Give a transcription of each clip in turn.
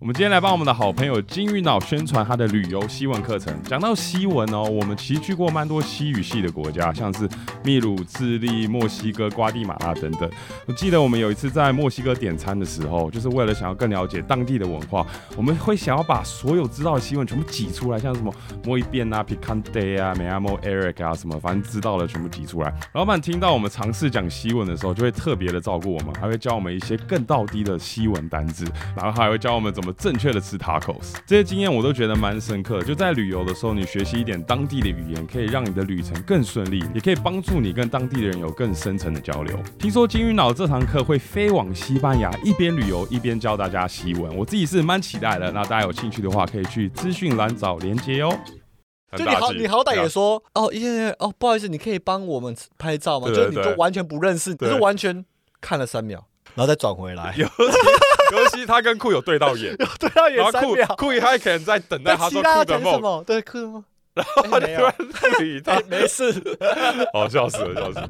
我们今天来帮我们的好朋友金鱼脑宣传他的旅游西文课程。讲到西文哦，我们其实去过蛮多西语系的国家，像是秘鲁、智利、墨西哥、瓜地马拉等等。我记得我们有一次在墨西哥点餐的时候，就是为了想要更了解当地的文化，我们会想要把所有知道的西文全部挤出来，像什么摸一遍啊、picante 啊、美阿莫 Eric 啊什么，反正知道的全部挤出来。老板听到我们尝试讲西文的时候，就会特别的照顾我们，还会教我们一些更道低的西文单字，然后还会教我们怎么正确的吃 tacos。这些经验我都觉得蛮深刻。就在旅游的时候，你学习一点当地的语言，可以让你的旅程更顺利，也可以帮助你跟当地的人有更深层的交流。听说金鱼脑这堂课会飞往西班牙，一边旅游一边教大家西文，我自己是蛮期待的。那大家有兴趣的话，可以去资讯栏找连接哦。就你好，你好歹也说哦，耶哦，不好意思，你可以帮我们拍照吗？就你都完全不认识，就是完全看了三秒，然后再转回来。尤其尤其他跟酷有对到眼，对到眼三秒，酷他可能在等待他说酷的梦，对酷的梦，然后突然理他，没事，哦，笑死了，笑死。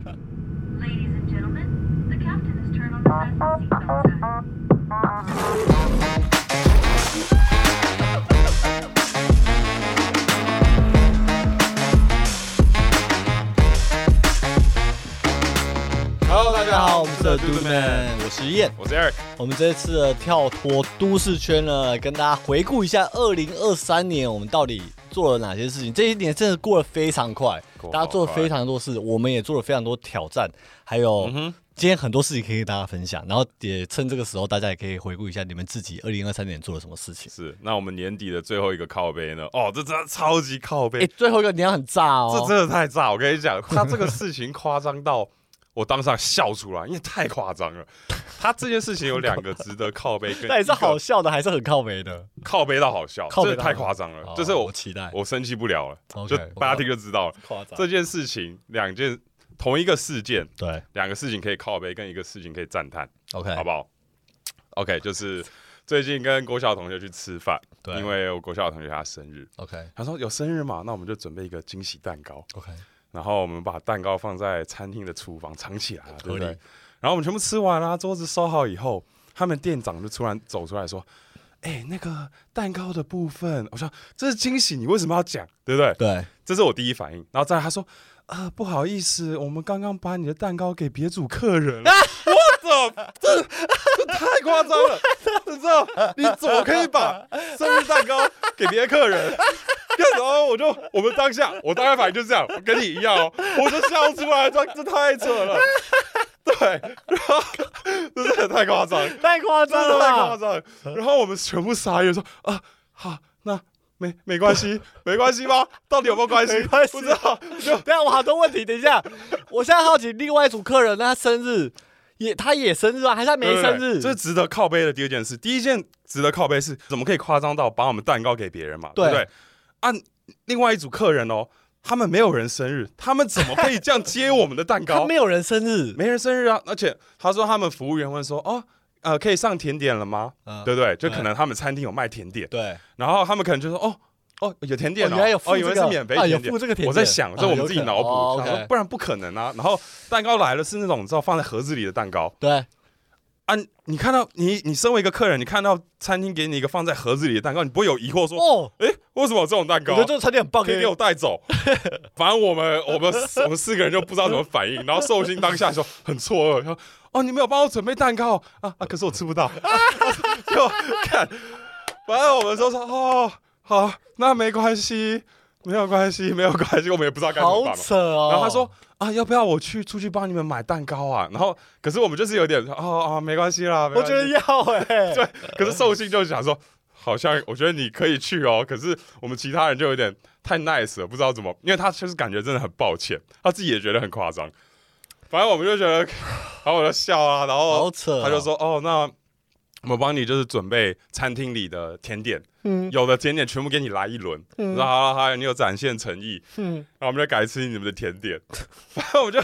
Hello，大家好，我们是 Do Man，我是燕，我是 Eric。我们这次的跳脱都市圈呢，跟大家回顾一下二零二三年我们到底做了哪些事情。这一年真的过得非常快，大家做了非常多事，我们也做了非常多挑战，还有今天很多事情可以跟大家分享。然后也趁这个时候，大家也可以回顾一下你们自己二零二三年做了什么事情。是，那我们年底的最后一个靠背呢？哦，这真的超级靠背。哎，最后一个你要很炸哦，这真的太炸！我跟你讲，他这个事情夸张到。我当场笑出来，因为太夸张了。他这件事情有两个值得靠背，那也是好笑的，还是很靠背的。靠背到好笑，靠背太夸张了。就是我期待，我生气不了了，就大家听就知道了。夸张这件事情，两件同一个事件，对，两个事情可以靠背，跟一个事情可以赞叹。OK，好不好？OK，就是最近跟国小同学去吃饭，对，因为我国小同学他生日，OK，他说有生日嘛，那我们就准备一个惊喜蛋糕，OK。然后我们把蛋糕放在餐厅的厨房藏起来了，对不对？然后我们全部吃完了，桌子收好以后，他们店长就突然走出来说：“哎，那个蛋糕的部分，我说这是惊喜，你为什么要讲？对不对？”对，这是我第一反应。然后再来他说：“啊，不好意思，我们刚刚把你的蛋糕给别组客人了。”我操，这这太夸张了！你知道你怎么可以把生日蛋糕给别的客人？然后我就，我们当下，我当下反应就是这样，我跟你一样哦，我就笑出来，这这太扯了，对，然后真的太夸张，太夸张了，太夸张。然后我们全部傻眼，说啊，好，那没没关系，没关系吗？到底有没有关系？不知道。就 等下我好多问题，等一下，我现在好奇，另外一组客人他生日也他也生日啊，还是他没生日？这是值得靠背的第二件事。第一件值得靠背是，怎么可以夸张到把我们蛋糕给别人嘛？对不对？按另外一组客人哦，他们没有人生日，他们怎么可以这样接我们的蛋糕？他没有人生日，没人生日啊！而且他说他们服务员问说：“哦，呃，可以上甜点了吗？”对不对？就可能他们餐厅有卖甜点，对。然后他们可能就说：“哦，哦，有甜点哦，哦，以为是免费甜点。”我在想，这我们自己脑补，不然不可能啊。然后蛋糕来了，是那种你知道放在盒子里的蛋糕，对。啊，你看到你你身为一个客人，你看到餐厅给你一个放在盒子里的蛋糕，你不会有疑惑说哦，哎，为什么有这种蛋糕？我觉得这个餐厅很棒，可以给我带走。反正我们我们我们四个人就不知道怎么反应，然后寿星当下说很错愕，说哦，你没有帮我准备蛋糕啊啊，可是我吃不到。就看，反正我们说说哦，好，那没关系，没有关系，没有关系，我们也不知道该怎么办。好扯哦。然后他说。啊，要不要我去出去帮你们买蛋糕啊？然后，可是我们就是有点，哦啊，没关系啦。我觉得要哎，对。可是寿星就想说，好像我觉得你可以去哦。可是我们其他人就有点太 nice 了，不知道怎么，因为他就是感觉真的很抱歉，他自己也觉得很夸张。反正我们就觉得，然后我就笑啊，然后他就说，哦，那我帮你就是准备餐厅里的甜点。嗯，有的甜点全部给你来一轮，然后好好，你有展现诚意，嗯，然后我们就改吃你们的甜点，反正我就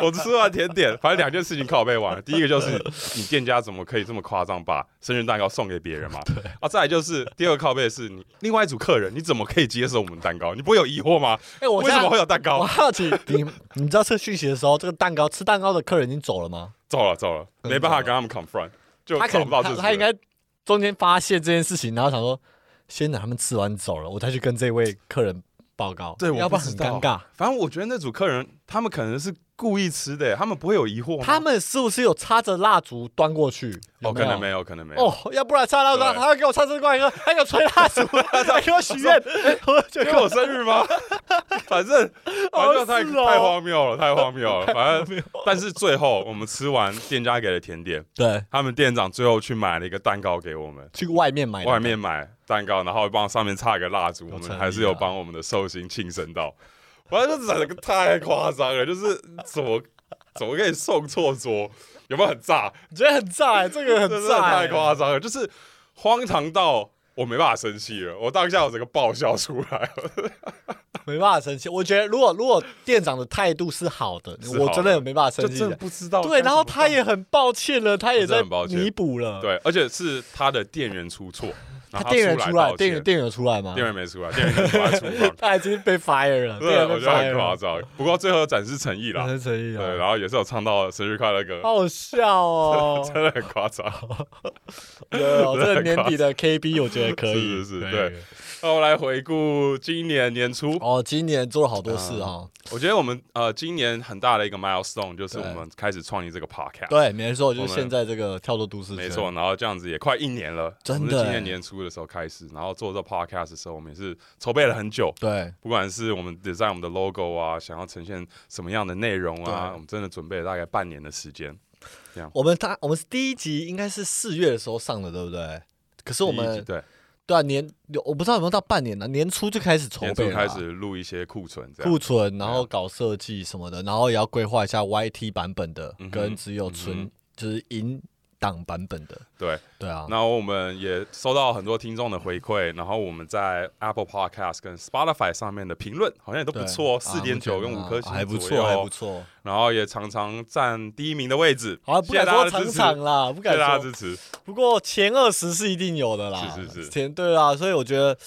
我吃完甜点，反正两件事情靠背完了。第一个就是你店家怎么可以这么夸张，把生日蛋糕送给别人嘛？对啊，再来就是第二个靠背是你另外一组客人，你怎么可以接受我们蛋糕？你不会有疑惑吗？哎，我为什么会有蛋糕？我好奇，你你知道这讯息的时候，这个蛋糕吃蛋糕的客人已经走了吗？走了，走了，没办法跟他们 confront，就他可能他应该。中间发现这件事情，然后想说先等他们吃完走了，我再去跟这位客人报告，对我要不然很尴尬。反正我觉得那组客人他们可能是故意吃的，他们不会有疑惑吗？他们是不是有插着蜡烛端过去？哦，可能没有，可能没有。哦，要不然插蜡烛，对还要给我唱这歌一个，还给我吹蜡烛，还给我许愿，我就因为我生日吗？反正反正太、太荒谬了，太荒谬了。反正，但是最后我们吃完店家给的甜点，对他们店长最后去买了一个蛋糕给我们，去外面买，外面买蛋糕，然后帮上面插一个蜡烛，我们还是有帮我们的寿星庆生到。反正就整个太夸张了，就是怎么怎么可以送错桌？有没有很炸？你觉得很炸欸，这个很炸欸，太夸张了，就是荒唐到我没办法生气了。我当下我整个爆笑出来了。没办法生气。我觉得如果如果店长的态度是好的，好的我真的没办法生气真的。不知道对，然后他也很抱歉了，他也在弥补了。，对，而且是他的店员出错，然后他店员出来，店员店员有出来吗？店员没出来，店员出来厨房，他已经被 fire 了，店 对，我觉得很夸张。不过最后展示诚意啦，很 诚意对，啊，然后也是有唱到生日快乐歌，好好笑哦。真的很夸张。有有这个年底的 KB 我觉得可以，是是是对。那我来回顾今年年初，哦，今年做了好多事哈。我觉得我们呃今年很大的一个 milestone 就是我们开始创立这个 podcast。对，没错，就是现在这个跳脱都市，没错，然后这样子也快一年了，真的。今年欸年初的时候开始，然后做这 podcast 的时候，我们也是筹备了很久，对。不管是我们 design 我们的 logo 啊，想要呈现什么样的内容啊，我们真的准备了大概半年的时间。这样。我们他我们第一集应该是四月的时候上的，对不对？可是我们对对啊年我不知道有没有到半年呢，年初就开始筹年备了啊，初开始录一些库存，这样。库存，然后搞设计什么的，然后也要规划一下 YT 版本的嗯跟只有嗯纯哼就是音档版本的，对。对啊，然后我们也收到很多听众的回馈，然后我们在 Apple Podcast 跟 Spotify 上面的评论好像也都不错，啊四点九跟五颗星还不错，还不错。然后也常常占第一名的位置。好，不谢谢敢说场大家的支持场啦，不谢敢说谢大家支。持。不过前二十是一定有的啦，是是是前对啊，所以我觉得，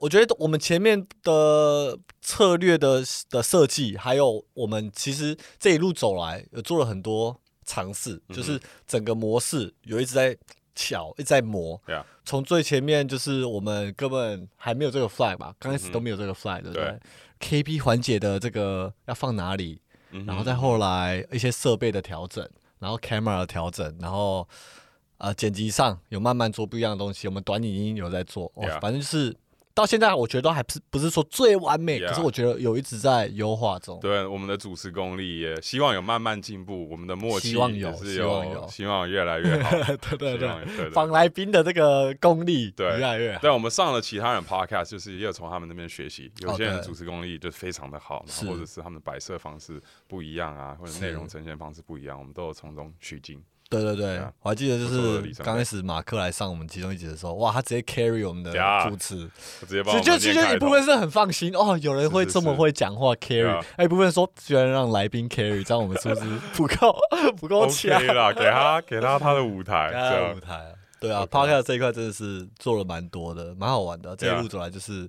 我觉得我们前面的策略的的设计，还有我们其实这一路走来，有做了很多尝试，嗯就是整个模式有一直在巧，一直在磨。对啊，从最前面就是我们根本还没有这个 flag 吧，刚开始都没有这个 flag，、对不对？对？KP 环节的这个要放哪里，然后再后来一些设备的调整，然后 camera 的调整，然后呃剪辑上有慢慢做不一样的东西，我们短影音有在做，反正就是到现在我觉得都还不是不是说最完美可是我觉得有一直在优化中。对我们的主持功力也希望有慢慢进步，我们的默契希望有也是希望有希望越来越好。对 对对，对对访来宾的这个功力对越来越好。对，我们上了其他人 podcast，就是也有从他们那边学习。有些人主持功力就非常的好，或者是他们的摆设方式不一样啊，或者是内容呈现方式不一样，我们都有从中取经。对对对。啊，我还记得就是刚开始马克来上我们其中一集的时候，哇，他直接 carry 我们的主持，我直接就们念开头其实一部分是很放心哦，有人会这么会讲话 carry，对啊还有一部分说居然让来宾 carry，这样我们是不是 不够不够强啦，给他给他他的舞台，舞台啊，对啊 OK，podcast 这一块真的是做了蛮多的，蛮好玩的。这一路走来，就是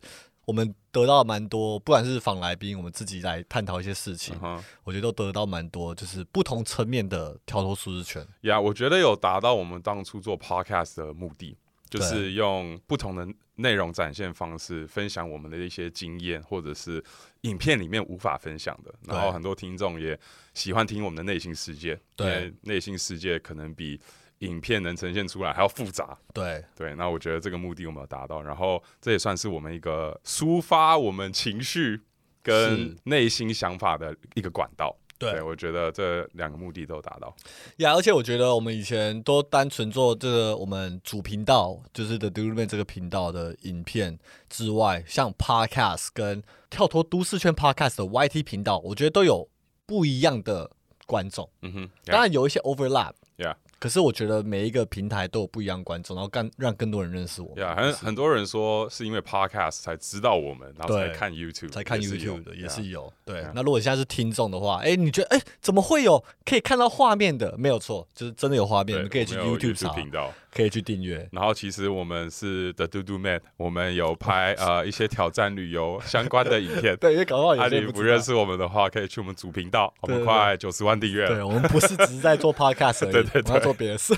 我们得到蛮多，不管是访来宾，我们自己来探讨一些事情我觉得都得到蛮多，就是不同层面的跳脱舒适圈。呀我觉得有达到我们当初做 podcast 的目的，就是用不同的内容展现方式分享我们的一些经验，或者是影片里面无法分享的。然后很多听众也喜欢听我们的内心世界，对内心世界可能比影片能呈现出来还要复杂。对，对，那我觉得这个目的我们有达到，然后这也算是我们一个抒发我们情绪跟内心想法的一个管道。对我觉得这两个目的都有达到。呀，而且我觉得我们以前都单纯做这个我们主频道，就是 The Do Man 这个频道的影片之外，像 Podcast 跟跳脱都市圈 Podcast 的 YT 频道，我觉得都有不一样的观众。嗯哼，当然有一些 overlap。Yeah 可是我觉得每一个平台都有不一样的观众，然后更让更多人认识我们。呀，很很多人说是因为 podcast 才知道我们，然后才看 YouTube，才看 YouTube 的也是有。对那如果现在是听众的话，哎，你觉得哎怎么会有可以看到画面的？没有错，就是真的有画面，你可以去 YouTube 查，频道。可以去订阅。然后其实我们是 The Do Do Man，我们有拍 呃一些挑战旅游相关的影片。对，因为搞不好你不认识我们的话，可以去我们主频道，我们对对快九十万订阅对，我们不是只是在做 podcast 而已，对对对做别的事，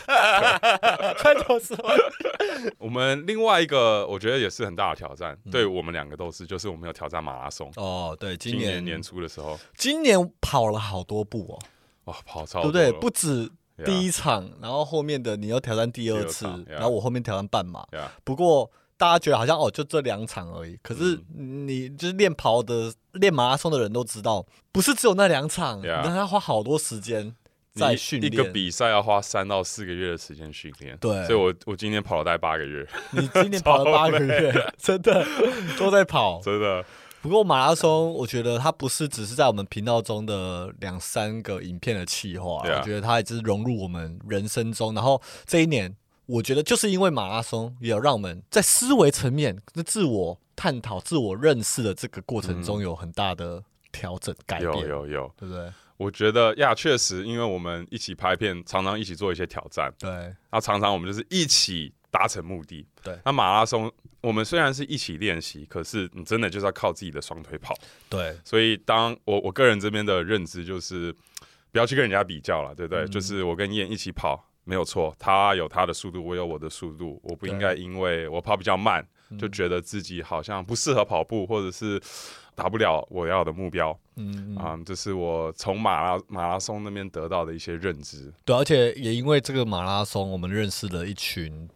太多事。我们另外一个我觉得也是很大的挑战，对我们两个都是，就是我们有挑战马拉松。哦，对，今年年初的时候，今年跑了好多步哦，哇，跑超对不对？不止第一场，然后后面的你要挑战第二次，然后我后面挑战半马。不过大家觉得好像哦，就这两场而已。可是你就是练跑的、练马拉松的人都知道，不是只有那两场，你要花好多时间。在训练一个比赛要花三到四个月的时间训练，对，所以我我今天跑了大概八个月。你今年跑了 八个月，真的都在跑，真的。不过马拉松，我觉得它不是只是在我们频道中的两三个影片的企划，我觉得它也是融入我们人生中。然后这一年，我觉得就是因为马拉松，也有让我们在思维层面、自我探讨、自我认识的这个过程中有很大的调整改变，有有有，对不对？我觉得呀，确实，因为我们一起拍片，常常一起做一些挑战，对。那常常我们就是一起达成目的，对。那马拉松，我们虽然是一起练习，可是你真的就是要靠自己的双腿跑，对。所以，当我我个人这边的认知就是，不要去跟人家比较了，对不对？就是我跟燕一起跑没有错，他有他的速度，我有我的速度，我不应该因为我跑比较慢，就觉得自己好像不适合跑步，或者是。达不了我要的目标，嗯啊，这是我从马拉马拉松那边得到的一些认知。对，而且也因为这个马拉松，我们认识了一群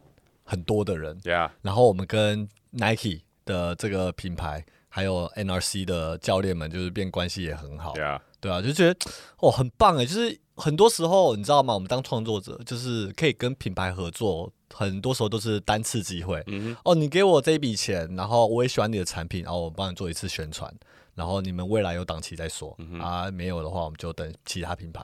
很多的人。对啊，然后我们跟 Nike 的这个品牌，还有 NRC 的教练们，就是变关系也很好。对啊，对啊，就觉得哦，很棒哎！就是很多时候，你知道吗？我们当创作者，就是可以跟品牌合作。很多时候都是单次机会，哦，你给我这一笔钱，然后我也喜欢你的产品，然后我帮你做一次宣传，然后你们未来有档期再说啊，没有的话我们就等其他品牌，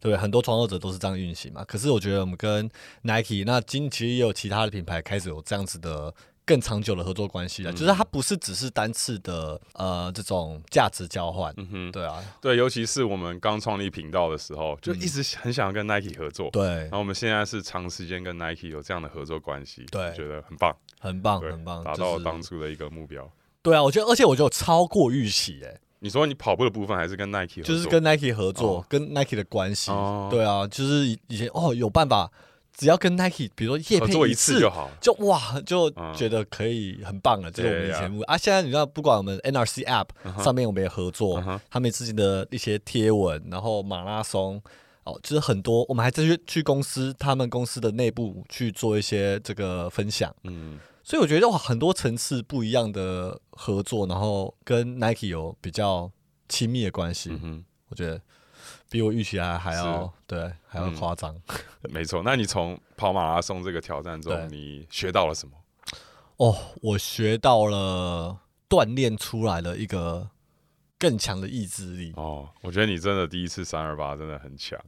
对不对？很多创作者都是这样运行嘛。可是我觉得我们跟 Nike，那今其实也有其他的品牌开始有这样子的。更长久的合作关系了，就是它不是只是单次的呃这种价值交换，嗯哼，对啊，对，尤其是我们刚创立频道的时候，就一直很想要跟 Nike 合作，对，然后我们现在是长时间跟 Nike 有这样的合作关系，对，觉得很棒，很棒，很棒，达到当初的一个目标。对啊，我觉得，而且我觉得超过预期，哎，你说你跑步的部分还是跟 Nike，就是跟 Nike 合作，跟 Nike 的关系，对啊，就是以前哦有办法。只要跟 Nike，比如说叶片一次就好，就哇，就觉得可以很棒了。这是我们以前啊，现在你知道，不管我们 NRC App 上面我们也合作，他们自己的一些贴文，然后马拉松哦，就是很多，我们还在去去公司，他们公司的内部去做一些这个分享。嗯，所以我觉得哇，很多层次不一样的合作，然后跟 Nike 有比较亲密的关系。嗯我觉得。比我预期还还要对还要夸张，没错。那你从跑马拉松这个挑战中，你学到了什么？哦，我学到了锻炼出来的一个更强的意志力。哦，我觉得你真的第一次三二八真的很强。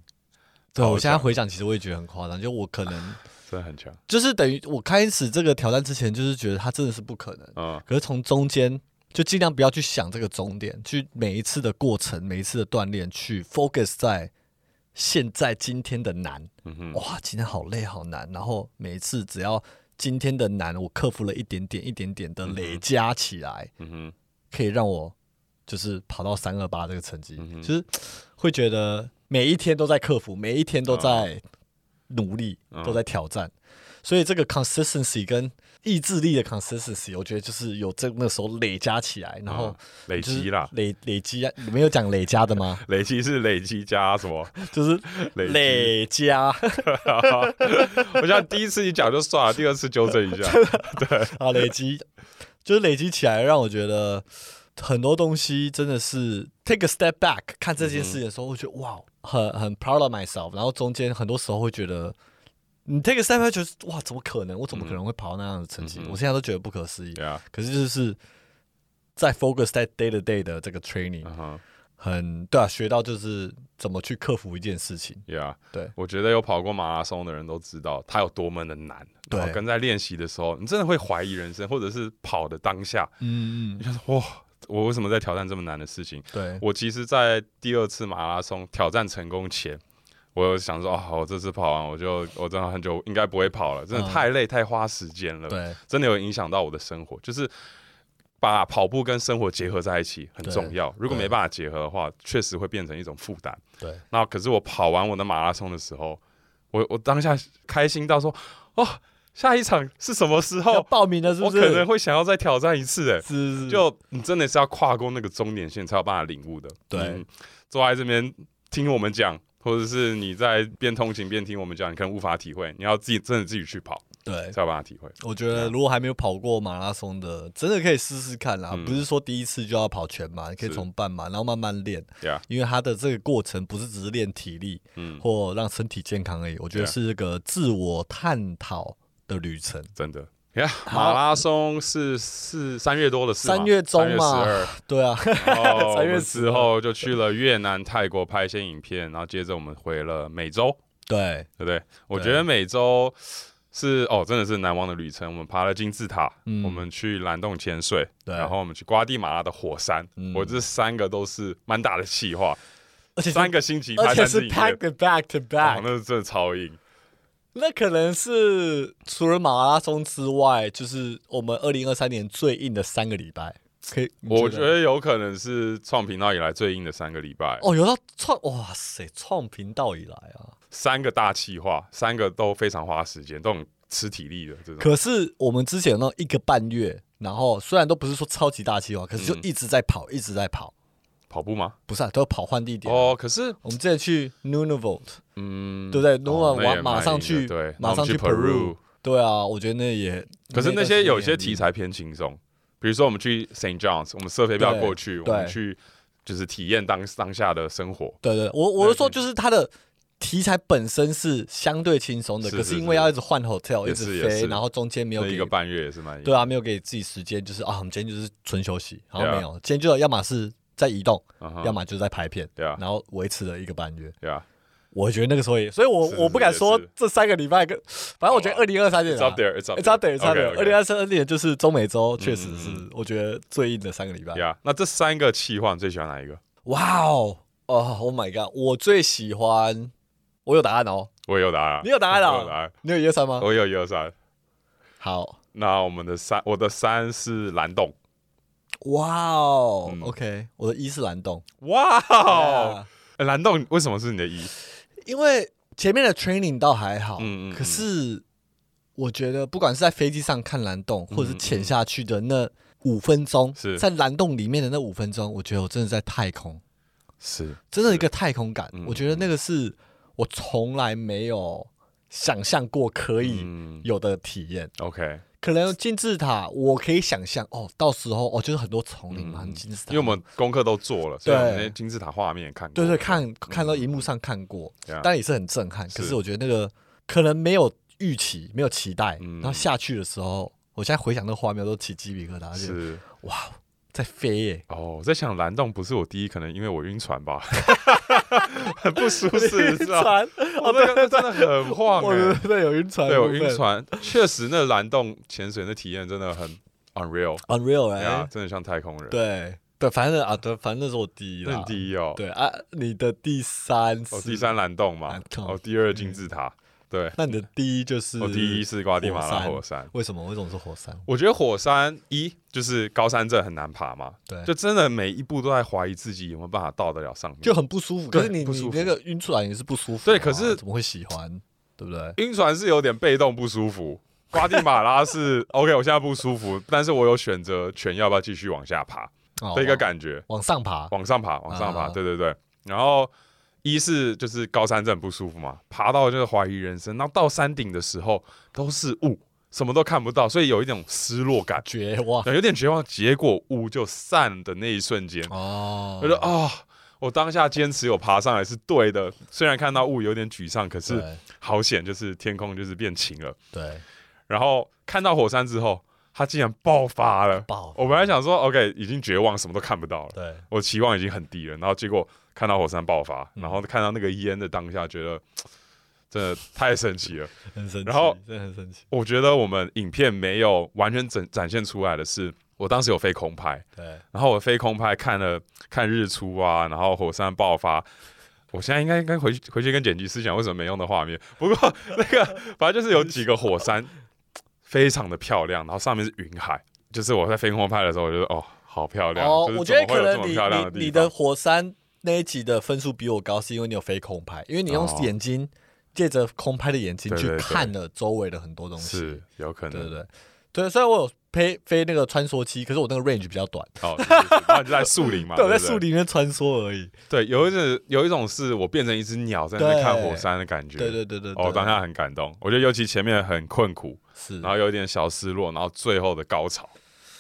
对，我现在回想，其实我也觉得很夸张。就我可能 真的很强，就是等于我开始这个挑战之前，就是觉得它真的是不可能。嗯，可是从中间。就尽量不要去想这个终点，去每一次的过程，每一次的锻炼，去 focus 在现在今天的难。嗯哇，今天好累好难。然后每一次只要今天的难，我克服了一点点、一点点的累加起来，嗯可以让我就是跑到三二八这个成绩。就是会觉得每一天都在克服，每一天都在努力，都在挑战。所以这个 consistency 跟意志力的 consistency，我觉得就是有这那时候累加起来，然后累积啦，累累积啊，你没有讲累加的吗？累积是累积加什么？就是累加。我想第一次你讲就算了，第二次纠正一下。对啊，累积就是累积起来，让我觉得很多东西真的是 take a step back 看这件事情的时候，我觉得哇，很很 proud of myself。然后中间很多时候会觉得。你 take a 哇，怎么可能？我怎么可能会跑到那样的成绩？我现在都觉得不可思议。可是就是在 focus 在 day to day 的这个 training，很对啊，学到就是怎么去克服一件事情。Yeah，对，我觉得有跑过马拉松的人都知道，它有多么的难。对，跟在练习的时候，你真的会怀疑人生，或者是跑的当下，嗯嗯，你说哇，我为什么在挑战这么难的事情？对我其实，在第二次马拉松挑战成功前。我想说，哦，我这次跑完，我就我真的很久应该不会跑了，真的太累，太花时间了。对，真的有影响到我的生活，就是把跑步跟生活结合在一起很重要。如果没办法结合的话，确实会变成一种负担。对。那可是我跑完我的马拉松的时候，我我当下开心到说，哦，下一场是什么时候？报名的是不是？我可能会想要再挑战一次，哎，是是就你真的是要跨过那个终点线才有办法领悟的。对嗯坐在这边听我们讲，或者是你在边通勤边听我们讲，你可能无法体会，你要自己真的自己去跑对。才有办法体会。我觉得如果还没有跑过马拉松的，真的可以试试看啦。嗯不是说第一次就要跑全马，你可以从半马，然后慢慢练。对啊，因为它的这个过程不是只是练体力嗯，或让身体健康而已，我觉得是一个自我探讨的旅程。真的。呀，好。马拉松是是三月多的事，三月中嘛。三月对啊，十二，然后我三月们12之后就去了越南、泰国拍一些影片，然后接着我们回了美洲，对，对不对？我觉得美洲是哦，真的是难忘的旅程。我们爬了金字塔，嗯。我们去蓝洞潜水，然后我们去瓜地马拉的火山。嗯。我这三个都是蛮大的气化，而且三个星期而且是拍三支影 back 片，to back to 哦，back，、那是真的超硬。那可能是除了马拉松之外，就是我们二零二三年最硬的三个礼拜。可以，你我觉得有可能是创频道以来最硬的三个礼拜，哦，有到创哇塞，创频道以来啊。三个大气化，三个都非常花时间，都很吃体力的这种。可是我们之前那一个半月，然后虽然都不是说超级大计划，可是就嗯一直在跑，一直在跑，跑步吗？不是、啊、都要跑换地点。哦，可是我们之前去 Nunavut，嗯，对不对哦？Nunavut 那也马马上去，对，马上去 Peru。对啊，我觉得那也，可是那些有些题材，偏轻松，比如说我们去 St. John's，我们射飞镖对过去，我对们去就是体验当当下的生活。对对，我我是说就是它的。题材本身是相对轻松的，可是因为要一直换 hotel，一直飞，然后中间没有一个半月也是蛮对啊，没有给自己时间，就是啊，我们今天就是纯休息，然后没有，今天就要么是在移动，要么就是在拍片，对啊然后维持了一个半月。对啊我觉得那个时候也，所以我我不敢说这三个礼拜跟，反正我觉得二零二三年，It's up there, it's up It's up there, it's up there。二零二三年就是中美洲，确实是我觉得最硬的三个礼拜。呀，那这三个气换最喜欢哪一个？哇哦，哦，Oh my god！我最喜欢，我有答案哦。我也有答案，你有答案我有答啊？案，你有一二三吗？我有一二三。好，那我们的三，我的三是蓝洞。哇哦。嗯，OK，我的一是蓝洞。哇哦，蓝洞为什么是你的一？因为前面的 training 倒还好，嗯嗯嗯。可是我觉得不管是在飞机上看蓝洞，或者是潜下去的那五分钟，在蓝洞里面的那五分钟，我觉得我真的在太空，是。真的一个太空感。嗯我觉得那个是我从来没有想象过可以嗯。有的体验。，OK，可能金字塔，我可以想象哦，到时候哦，就是很多丛林嘛，嗯金字塔，因为我们功课都做了，所以我们金字塔画面也看过。对对看看到荧幕上看过，对啊当然也是很震撼。可是我觉得那个可能没有预期，没有期待，嗯然后下去的时候，我现在回想那个画面都起鸡皮疙瘩，是哇，在飞耶！哦，我在想蓝洞不是我第一，可能因为我晕船吧，很不舒适，是吧？船，哦，那个真的很晃 我哎，对有晕船，对有晕船，确实那蓝洞潜水的体验真的很 unreal，，unreal 对啊哎，，真的像太空人。，对对，反正啊，对，反正那是我第一那啦，你第一哦，对啊，你的第三是哦，第三蓝洞嘛。哦，第二金字塔，对，那你的第一就是我第一是瓜地马拉火火山。为什么？为什么是火山？我觉得火山一就是高山症很难爬嘛，对，就真的每一步都在怀疑自己有没有办法到得了上面。就很不舒服。可是你你那个晕船也是不舒服啊，对可是怎么会喜欢？对不对？晕船是有点被动不舒服，瓜地马拉是 OK，我现在不舒服，但是我有选择权要不要继续往下爬哦的一个感觉，往上爬，往上爬，往上爬，啊对对对。然后一是就是高山症不舒服嘛，爬到就是怀疑人生，然后到山顶的时候都是雾，什么都看不到，所以有一种失落感，绝望有点绝望。结果雾就散的那一瞬间，哦我觉得啊、我当下坚持有爬上来是对的，虽然看到雾有点沮丧，可是好险，就是天空就是变晴了。对然后看到火山之后，它竟然爆发了。爆，我本来想说，OK，已经绝望，什么都看不到了，对我期望已经很低了。然后结果看到火山爆发，嗯然后看到那个烟的当下，觉得 真的太神奇了。很神奇，然后真的很神奇，我觉得我们影片没有完全展展现出来的是，我当时有飞空拍，对，然后我飞空拍看了看日出啊，然后火山爆发。我现在应该应该回去回去跟剪辑师讲为什么没用的画面。不过那个反正就是有几个火山非常的漂亮，然后上面是云海。就是我在飞空拍的时候，我觉得哦，好漂亮。哦，就是我觉得可能你么漂亮的地你你的火山那一集的分数比我高，是因为你有飞空拍，因为你用哦。眼睛借着空拍的眼睛去看了周围的很多东西。是有可能，对对对。对，虽然我有飞飞那个穿梭机，可是我那个 range 比较短，哦，就在树林嘛，对，我在树林里面穿梭而已。对，有一种有一种是我变成一只鸟在那边看火山的感觉，对对对对，哦，当下很感动。我觉得尤其前面很困苦，是，然后有一点小失落，然后最后的高潮，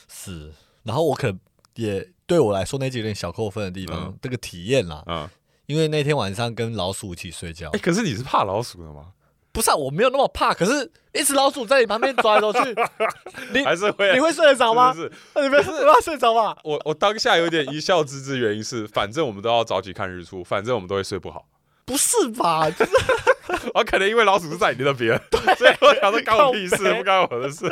是，然后我可能也对我来说那集有点小扣分的地方嗯，这个体验啦，嗯，因为那天晚上跟老鼠一起睡觉哎，，可是你是怕老鼠的吗？不是啊，我没有那么怕，可是一只老鼠在你旁边走来走去，你还是会你会睡得着吗？是是是你没有没有睡着吧？我我当下有点一笑置之，原因是反正我们都要早起看日出，反正我们都会睡不好。不是吧？就是啊，可能因为老鼠是在你那边，所以我想说干我屁事，不干我的事。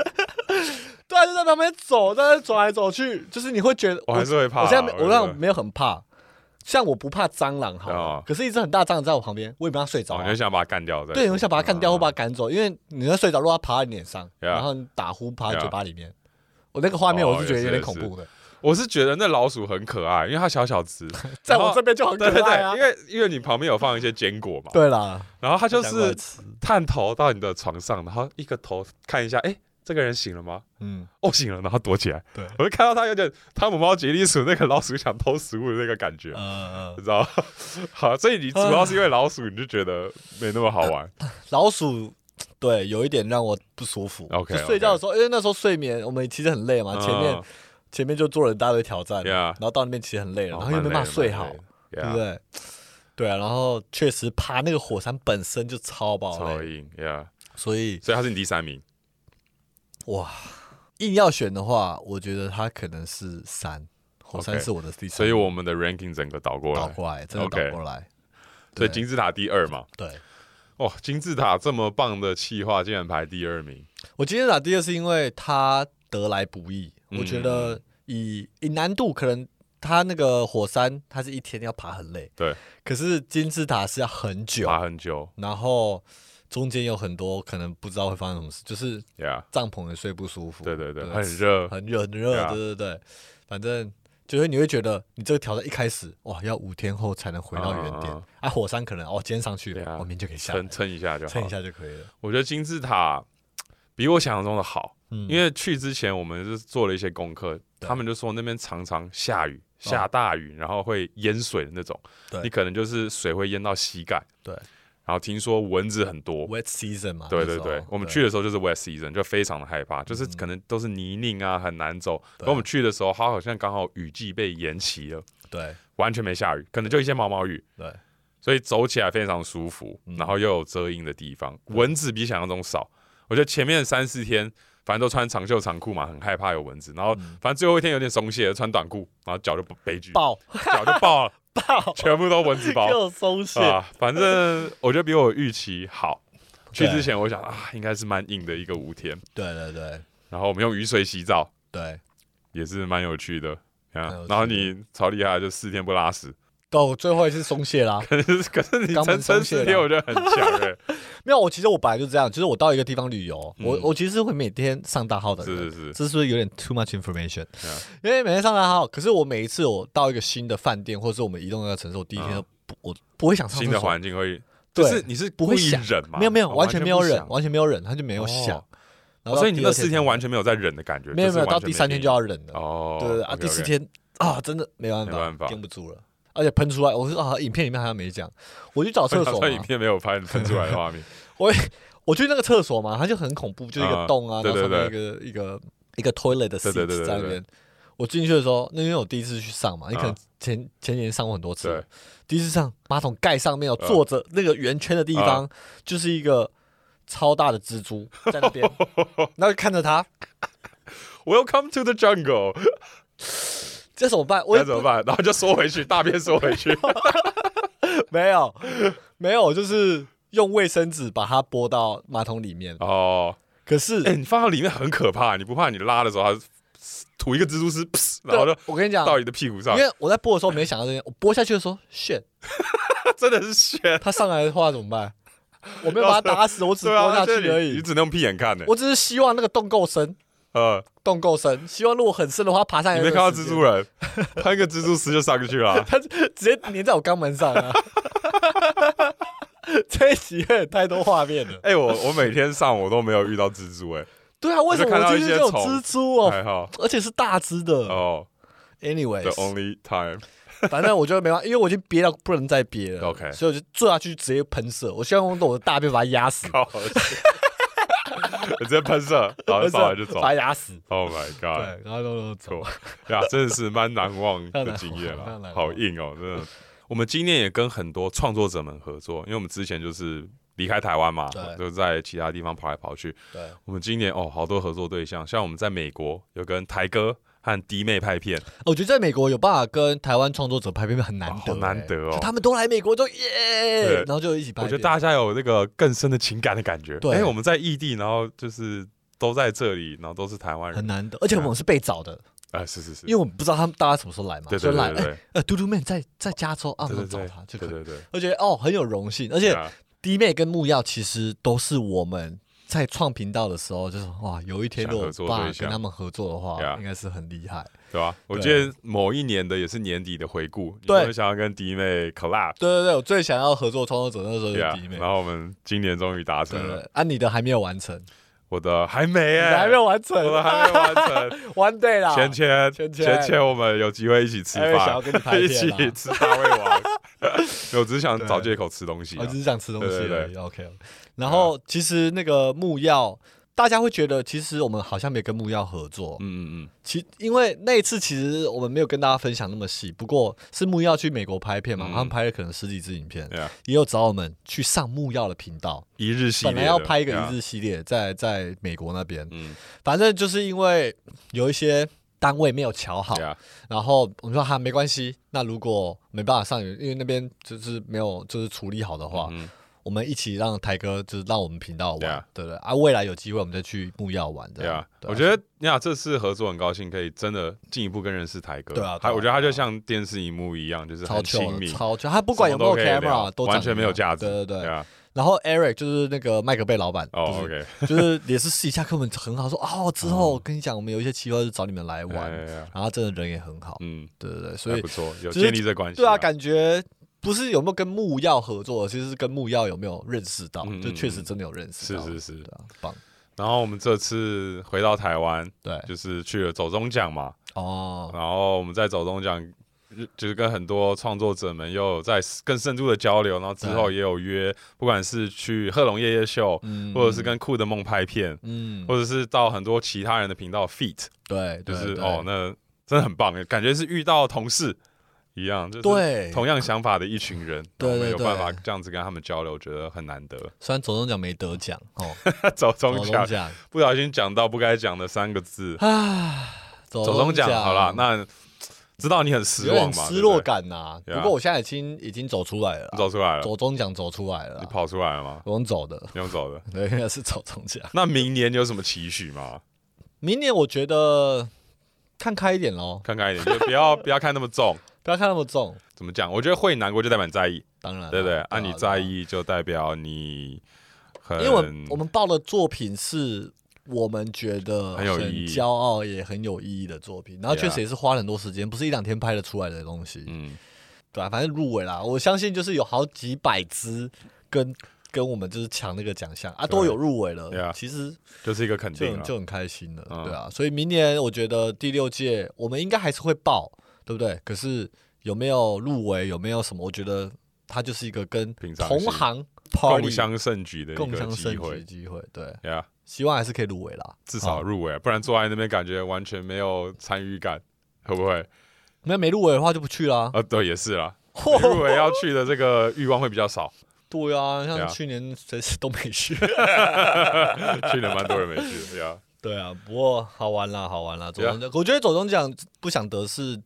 对啊，就在旁边走，在那走来走去，就是你会觉得我还是会怕啊我现在没我让没有很怕，像我不怕蟑螂好了哦。可是一只很大蟑螂在我旁边，我也不让它睡着啊、哦，你就想把它干掉，对，你会想把它干掉或把它它赶走，因为你在睡着，如果它爬在你脸上，Yeah。然后你打呼爬在 Yeah 嘴巴里面，我那个画面哦我是觉得有点恐怖的，我是觉得那老鼠很可爱，因为它小小只，在我这边就很可对对爱啊。对，因。为因为你旁边有放一些坚果嘛，对啦，然后它就是想过来吃。探头到你的床上，然后一个头看一下，哎，这个人醒了吗？嗯，哦，醒了，然后躲起来。对，我就看到他有点汤姆猫杰利鼠那个老鼠想偷食物的那个感觉，嗯嗯你，知道吗？好，所以你主要是因为老鼠，你就觉得没那么好玩。老鼠。对，有一点让我不舒服。OK，就睡觉的时候，因为那时候睡眠我们其实很累嘛，前面嗯前面就做了一大堆挑战然后到那边其实很累然后又没办法睡好，对不对？对啊，然后确实爬那个火山本身就超爆超累，硬，Yeah，所以所以他是你第三名。哇，硬要选的话，我觉得它可能是三，火山是我的第三，所以我们的 ranking 整个倒过来，倒过来，真的倒过来。所以对金字塔第二嘛。对哇，金字塔这么棒的企划，竟然排第二名。我今天打第二是因为它得来不易，嗯我觉得以以难度可能。它那个火山，它是一天要爬很累，对。可是金字塔是要很久，爬很久然后中间有很多可能不知道会发生什么事，就是帐篷也睡不舒服，对对对，很热，很热很热，对啊对对对，反正就是你会觉得你这个挑战一开始哇，要五天后才能回到原点。啊，火山可能哦今天上去了，对啊哦明天就可以下来。撑，撑一下就好。撑一，下就可以了，我觉得金字塔比我想象中的好，嗯，因为去之前我们是做了一些功课，他们就说那边常常下雨，下大雨，然后会淹水的那种，对。你可能就是水会淹到膝盖。对然后听说蚊子很多，wet season 嘛，对对对，我们去的时候就是 wet season，就非常的害怕，就是可能都是泥泞啊，很难走。对。可我们去的时候，它好像刚好雨季被延期了，对。完全没下雨，可能就一些毛毛雨，对。所以走起来非常舒服，嗯。然后又有遮阴的地方，蚊子比想象中少。我觉得前面三四天。反正都穿长袖长裤嘛，很害怕有蚊子。然后嗯。反正最后一天有点松懈，穿短裤，然后脚就悲剧，爆。脚就爆了，爆全部都蚊子包又松懈，啊！反正我觉得比我预期好。去之前我想啊，应该是蛮硬的一个五天。对对对然后我们用雨水洗澡，对，也是蛮有趣的。啊趣的，然后你超厉害，就四天不拉屎。到最后一次松懈啦。可是可是你肛门撑撑松懈了四天，我觉得很强哎。没有，我其实我本来就这样，就是我到一个地方旅游，我我其实会每天上大号的，是是是，这是不是有点 too much information？、因为每天上大号，可是我每一次我到一个新的饭店，或者是我们移动那个城市，我第一天，我不会想上新的环境会，对就是你是不会想忍吗？没有没有，完全没有忍，完全没有忍，他就没有想。然后所以你那四天完全没有在忍的感觉，没有没有，到第三天就要忍了。哦，对对啊，第四天啊，真的没办法，没办法顶不住了，而且喷出来，我说啊，影片里面好像没讲，我去找厕所影，片没有拍喷出来的画面，我我去那个厕所嘛，它就很恐怖，就是一个啊洞啊，对然后上面一个一个一个 toilet 的 seat 在那边。我进去的时候，那因为我第一次去上嘛，你可能前前前年上过很多次，第一次上马桶盖上面有啊。坐着那个圆圈的地方，就是一个超大的蜘蛛在那边，然后就看着他，Welcome to the jungle，这怎么办？我该怎么办？然后就缩回去，大便缩回去。没有没有，就是用卫生纸把它拨到马桶里面。哦，可是，哎，你放到里面很可怕，你不怕你拉的时候它吐一个蜘蛛丝，然后就我跟你讲，到你的屁股上因，为我在拨的时候没想到这些，我拨下去的时候，shit，真的是血。它上来的话怎么办？我没有把它打死，我只拨下去而已。你你只能用屁眼看的。我只是希望那个洞够深，呃，洞够深，希望如果很深的话，爬上来你没看到蜘蛛人，喷个蜘蛛丝就上去了。他直接粘在我肛门上啊，直 这一集有太多画面了。哎、我我每天上我都没有遇到蜘蛛、哎，对啊，为什么我就看到我今天有蜘蛛哦？还好而且是大只的。哦。The Anyways，only time，反正我觉得没办法，因为我已经憋到不能再憋了。OK 所以我就坐下去直接喷射。我希望用我的大便把它压死，靠！直接喷射，然后上来就走。把死。Oh my god！，然后都走。错呀，真的是蛮难忘的经验了，好硬哦，真的。我们今年也跟很多创作者们合作，因为我们之前就是离开台湾嘛对，就在其他地方跑来跑去。对，我们今年哦，好多合作对象，像我们在美国有跟台哥和弟妹拍片，我觉得在美国有办法跟台湾创作者拍片很难得、哦好难得哦他们都来美国就耶，然后就一起拍。我觉得大家有那个更深的情感的感觉。对哎，我们在异地，然后就是都在这里，然后都是台湾人。很难得，而且我们是被找的，哎，是是是，因为我们不知道他们大家什么时候来嘛，对所以来呃，嘟嘟妹在在加州啊，我对对对们找他就可以。对对对，我觉得哦很有荣幸，而且啊弟妹跟木曜其实都是我们在创频道的时候，就是哇，有一天如果想合作爸跟他们合作的话应该是很厉害。对吧？我对。记得某一年的也是年底的回顾，你对会想要跟弟妹 collab，对对对，我最想要合作创作者那时候是弟妹。然后我们今年终于达成了，对对对，啊，你的还没有完成，我的还没你哎，的还没有完成，我的还没完成。，one day 啦。芊芊，芊芊。芊芊，我们有机会一起吃哎想要饭，跟你拍 一起吃大胃王。没 有我只是想找借口吃东西啊。我只。是想吃东西对对而已。OK，然后其实那个木曜，大家会觉得其实我们好像没跟木曜合作，嗯嗯嗯。其因为那一次其实我们没有跟大家分享那么细，不过是木曜去美国拍片嘛，嗯。他们拍了可能十几支影片也有找我们去上木曜的频道，一日系列的本来要拍一个一日系列，在在美国那边，嗯，反正就是因为有一些。单位没有瞧好然后我们说哈没关系，那如果没办法上，因为那边就是没有就是处理好的话，嗯我们一起让台哥就是让我们频道玩，对不对？啊，未来有机会我们再去木曜玩的。对啊，我觉得呀，这次合作很高兴，可以真的进一步跟认识台哥。对啊对啊我觉得他就像电视荧幕一样，就是超很亲密，超他不管有没有 camera 都完全没有价值。对对对。啊，然后 Eric 就是那个麦克贝老板，哦就是，OK，就是也是私底下跟我们很好，说哦之后我跟你讲，我们有一些计划是找你们来玩，然后他真的人也很好，嗯，对对对，所以不错，有建立这关系。对啊，感觉不是有没有跟木曜合作，其实是跟木曜有没有认识到，就确实真的有认识到，是是是。对啊，棒，然后我们这次回到台湾，对，就是去了走中奖嘛，哦，然后我们在走中奖。就是跟很多创作者们又有在更深入的交流，然后之后也有约，不管是去贺龙夜夜秀，嗯或者是跟酷的梦拍片，嗯，或者是到很多其他人的频道 feat，对，就是哦，那真的很棒，感觉是遇到同事一样，就是对，同样想法的一群人，对然后我们有办法这样子跟他们交流，觉得很难得。虽然走中奖没得奖哦，走走中奖，不小心讲到不该讲的三个字，唉，走走中奖。好了，那知道你很失有望嘛，失落感呐。对啊不过我现在已经已经走出来了走出来了，走中奖走出来了啦，你跑出来了吗？我用走的，你用走的。对，应该是走中奖。那明年有什么期许吗？明年我觉得看开一点喽，看开一点，就不要 不要看那么重。不要看那么重。怎么讲？我觉得会难过就代表你在意，当然啦，对不对？啊啊，你在，意就代表你很，因为我我们报的作品是我们觉得很有骄傲也很有意义的作品，然后确实也是花了很多时间，不是一两天拍得出来的东西。嗯，对啊，反正入围啦，我相信就是有好几百支跟跟我们就是抢那个奖项啊，都有入围了。对啊其实就是一个肯定了。就很开心了，嗯对啊。所以明年我觉得第六届我们应该还是会报，对不对？可是有没有入围，有没有什么？我觉得它就是一个跟同行共襄盛举的一共个襄盛举的机会，机会，对，希望还是可以入围啦。至少入围，不然坐在那边感觉完全没有参与感，会不会？那没入围的话就不去啦。啊，对，也是啦，你入围要去的这个欲望会比较少。对啊，像去年谁都没去。去年蛮多人没去的，对啊，对啊，不过好玩啦，好玩啦。我觉得左中奖不想得是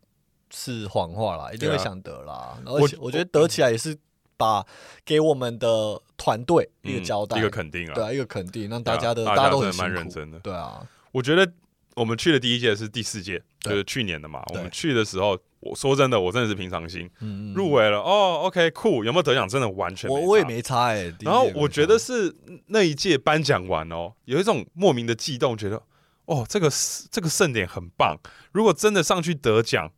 是谎话啦，一定会想得啦。而且我觉得得起来也是把给我们的团队一个嗯交代，一个肯定啊。对啊，一个肯定，让大家的大大家都蛮认真的。对啊，我觉得我们去的第一届是第四届，就是去年的嘛。我们去的时候，我说真的，我真的是平常心，入围了哦，OK，酷，有没有得奖真的完全差我我也。没差哎。然后我觉得是那一届颁奖完哦，有一种莫名的悸动，觉得哦，这个这个盛典很棒。如果真的上去得奖，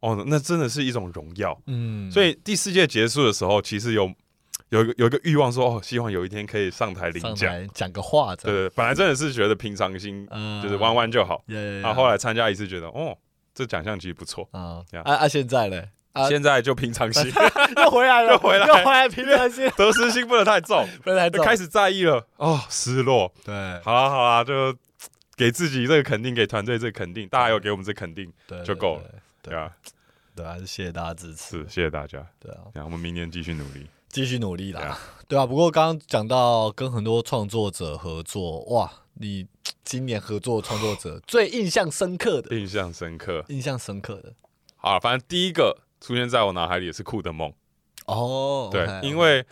哦，那真的是一种荣耀。嗯，所以第四届结束的时候，其实有有一个有一个欲望说，哦，希望有一天可以上台领上奖。台讲个话，对对，本来真的是觉得平常心，嗯就是玩玩就好。对，然后后来参加一次，觉得哦，这奖项其实不错。啊呀啊啊！现在嘞，啊现在就平常心，又回来了，又回来又回来，平常心，得失心不能太重，回来走，就开始在意了。哦，失落。对好啦好啦，就给自己这个肯定，给团队这个肯定，大家有给我们这肯定，对就够了，对对啊，对，还是谢谢大家支持，是谢谢大家。对啊，然后我们明年继续努力。继续努力啦。对啊，对啊。不过刚刚讲到跟很多创作者合作，哇，你今年合作的创作者最印象深刻的，印象深刻。印象深刻的。好，反正第一个出现在我脑海里也是酷的梦，哦，对因为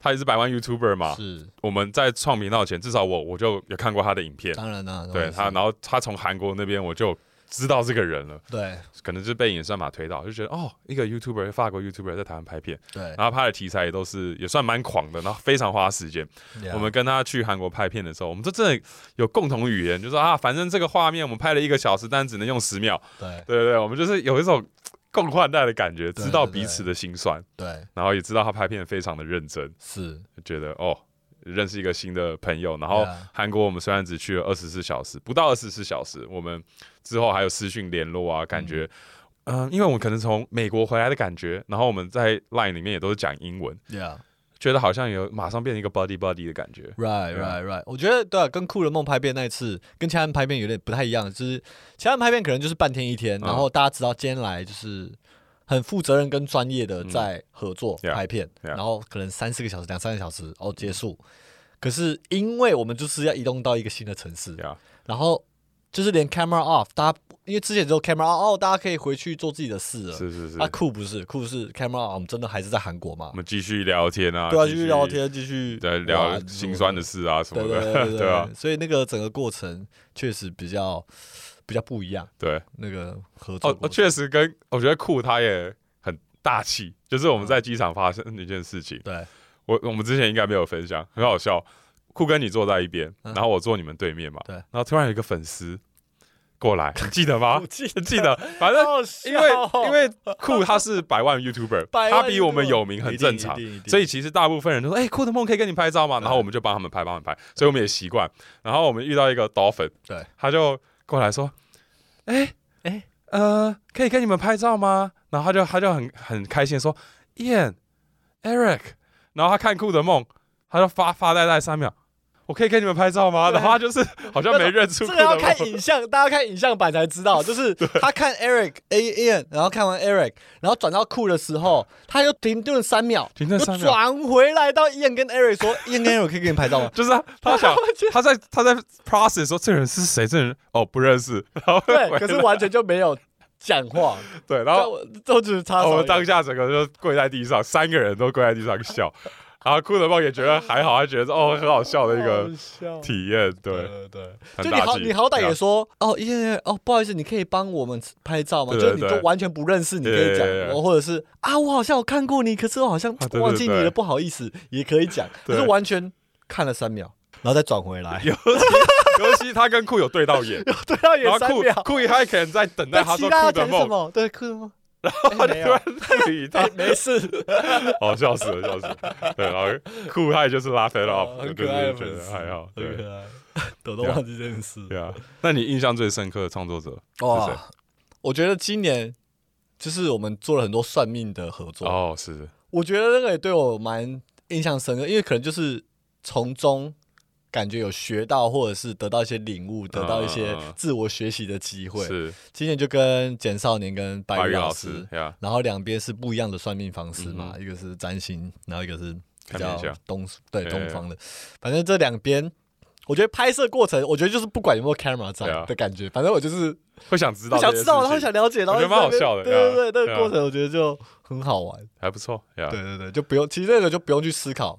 他也是百万 YouTuber 嘛，是。我们在创频道前，至少我我就有看过他的影片，当然啦，对他，然后他从韩国那边我就知道这个人了，对。可能是被演算法推到，就觉得哦，一个 YouTuber 法国 YouTuber 在台湾拍片，对，然后拍的题材也都是也算蛮狂的，然后非常花时间。我们跟他去韩国拍片的时候，我们这真的有共同语言，就说啊，反正这个画面我们拍了一个小时，但只能用十秒。对。对对对，我们就是有一种共患难的感觉，知道彼此的心酸，对。然后也知道他拍片非常的认真，是，就觉得哦，认识一个新的朋友。然后韩国我们虽然只去了二十四小时，不到二十四小时，我们之后还有私讯联络啊，感觉。嗯、因为我们可能从美国回来的感觉，然后我们在 Line 里面也都是讲英文，，Yeah。觉得好像有马上变成一个 buddy buddy 的感觉。Right, 对啊 right, right。我觉得对啊，跟酷人梦拍片那一次，跟其他人拍片有点不太一样，就是其他人拍片可能就是半天一天，嗯然后大家知道今天来就是很负责任跟专业的在合作拍片然后可能三四个小时、两三个小时，哦结束。可是因为我们就是要移动到一个新的城市，然后就是连 camera off，大家因为之前只有 camera off，哦，大家可以回去做自己的事了。是是是。啊，酷不是酷是 camera off，我们真的还是在韩国嘛我？们继续聊天啊，对啊，继续聊，天，继续对，聊玩心酸的事啊什么的，对 对啊，所以那个整个过程确实比较比较不一样。对。那个合作哦，确实跟我觉得酷他也很大气，就是我们在机场发生的一件事情，对我我们之前应该没有分享，很好笑。酷跟你坐在一边，嗯然后我坐你们对面嘛，对然后突然有一个粉丝过来，你记得吗我？记记得，反正因为哦因为酷他是百万 YouTuber，他比我们有名很正常所以其实大部分人都说，哎、酷的梦可以跟你拍照吗？然后我们就帮他们拍，帮他们拍，所以我们也习惯。然后我们遇到一个 dolphin，对，他就过来说，哎、哎呃，可以跟你们拍照吗？然后他就他就很很开心说，Ian Eric，然后他看酷的梦，他就发发呆呆三秒。我可以给你们拍照吗？然后他就是 好像没认出这个要看，影像，大家看影像版才知道。就是他看 Eric A Ian，然后看完 Eric，然后转到酷的时候，他又停顿三秒，停顿三秒转回来到 Ian 跟 Eric 说：“Ian 跟 Eric 可以给你拍照吗 就是他他想 他在他在 process 说这个人是谁？这个人哦不认识，然后？”对，可是完全就没有讲话，对，然后都只是插手我们。当下整个就跪在地上，三个人都跪在地上笑，然后酷的梦也觉得还好，他觉得哦很好笑的一个体验，对，对对，就你好，你好歹也说哦，因为哦，不好意思，你可以帮我们拍照吗？就你都完全不认识，你可以讲或者是啊，我好像有看过你，可是我好像忘记你了，不好意思，也可以讲。可是完全看了三秒，然后再转回来，尤其他跟酷有对到眼，对，到眼然后酷三秒。酷他可能在等待他说酷的梦，么？对，酷的梦。然后他哎没有突然不理他没，事，哦笑死了笑死了，对，然后酷他也就是拉 f 哦 off，很就是可爱的觉得粉丝还好，对很可爱。都忘记这件事。对啊。那你印象最深刻的创作者是谁？哇，我觉得今年就是我们做了很多算命的合作。哦，是我觉得那个也对我蛮印象深刻，因为可能就是从中感觉有学到，或者是得到一些领悟，得到一些自我学习的机会。是。今年就跟简少年跟白宇老老师然后两边是不一样的算命方式嘛，嗯一个是占星，然后一个是比较东对对东方的，反正这两边。我觉得拍摄过程，我觉得就是不管有没有 camera 在的感觉，反正我就是会想知道想知道，然后想了解，然后我觉得蛮好笑的对对对，那个过程我觉得就很好玩。还不错呀，对对对，就不用，其实那个就不用去思考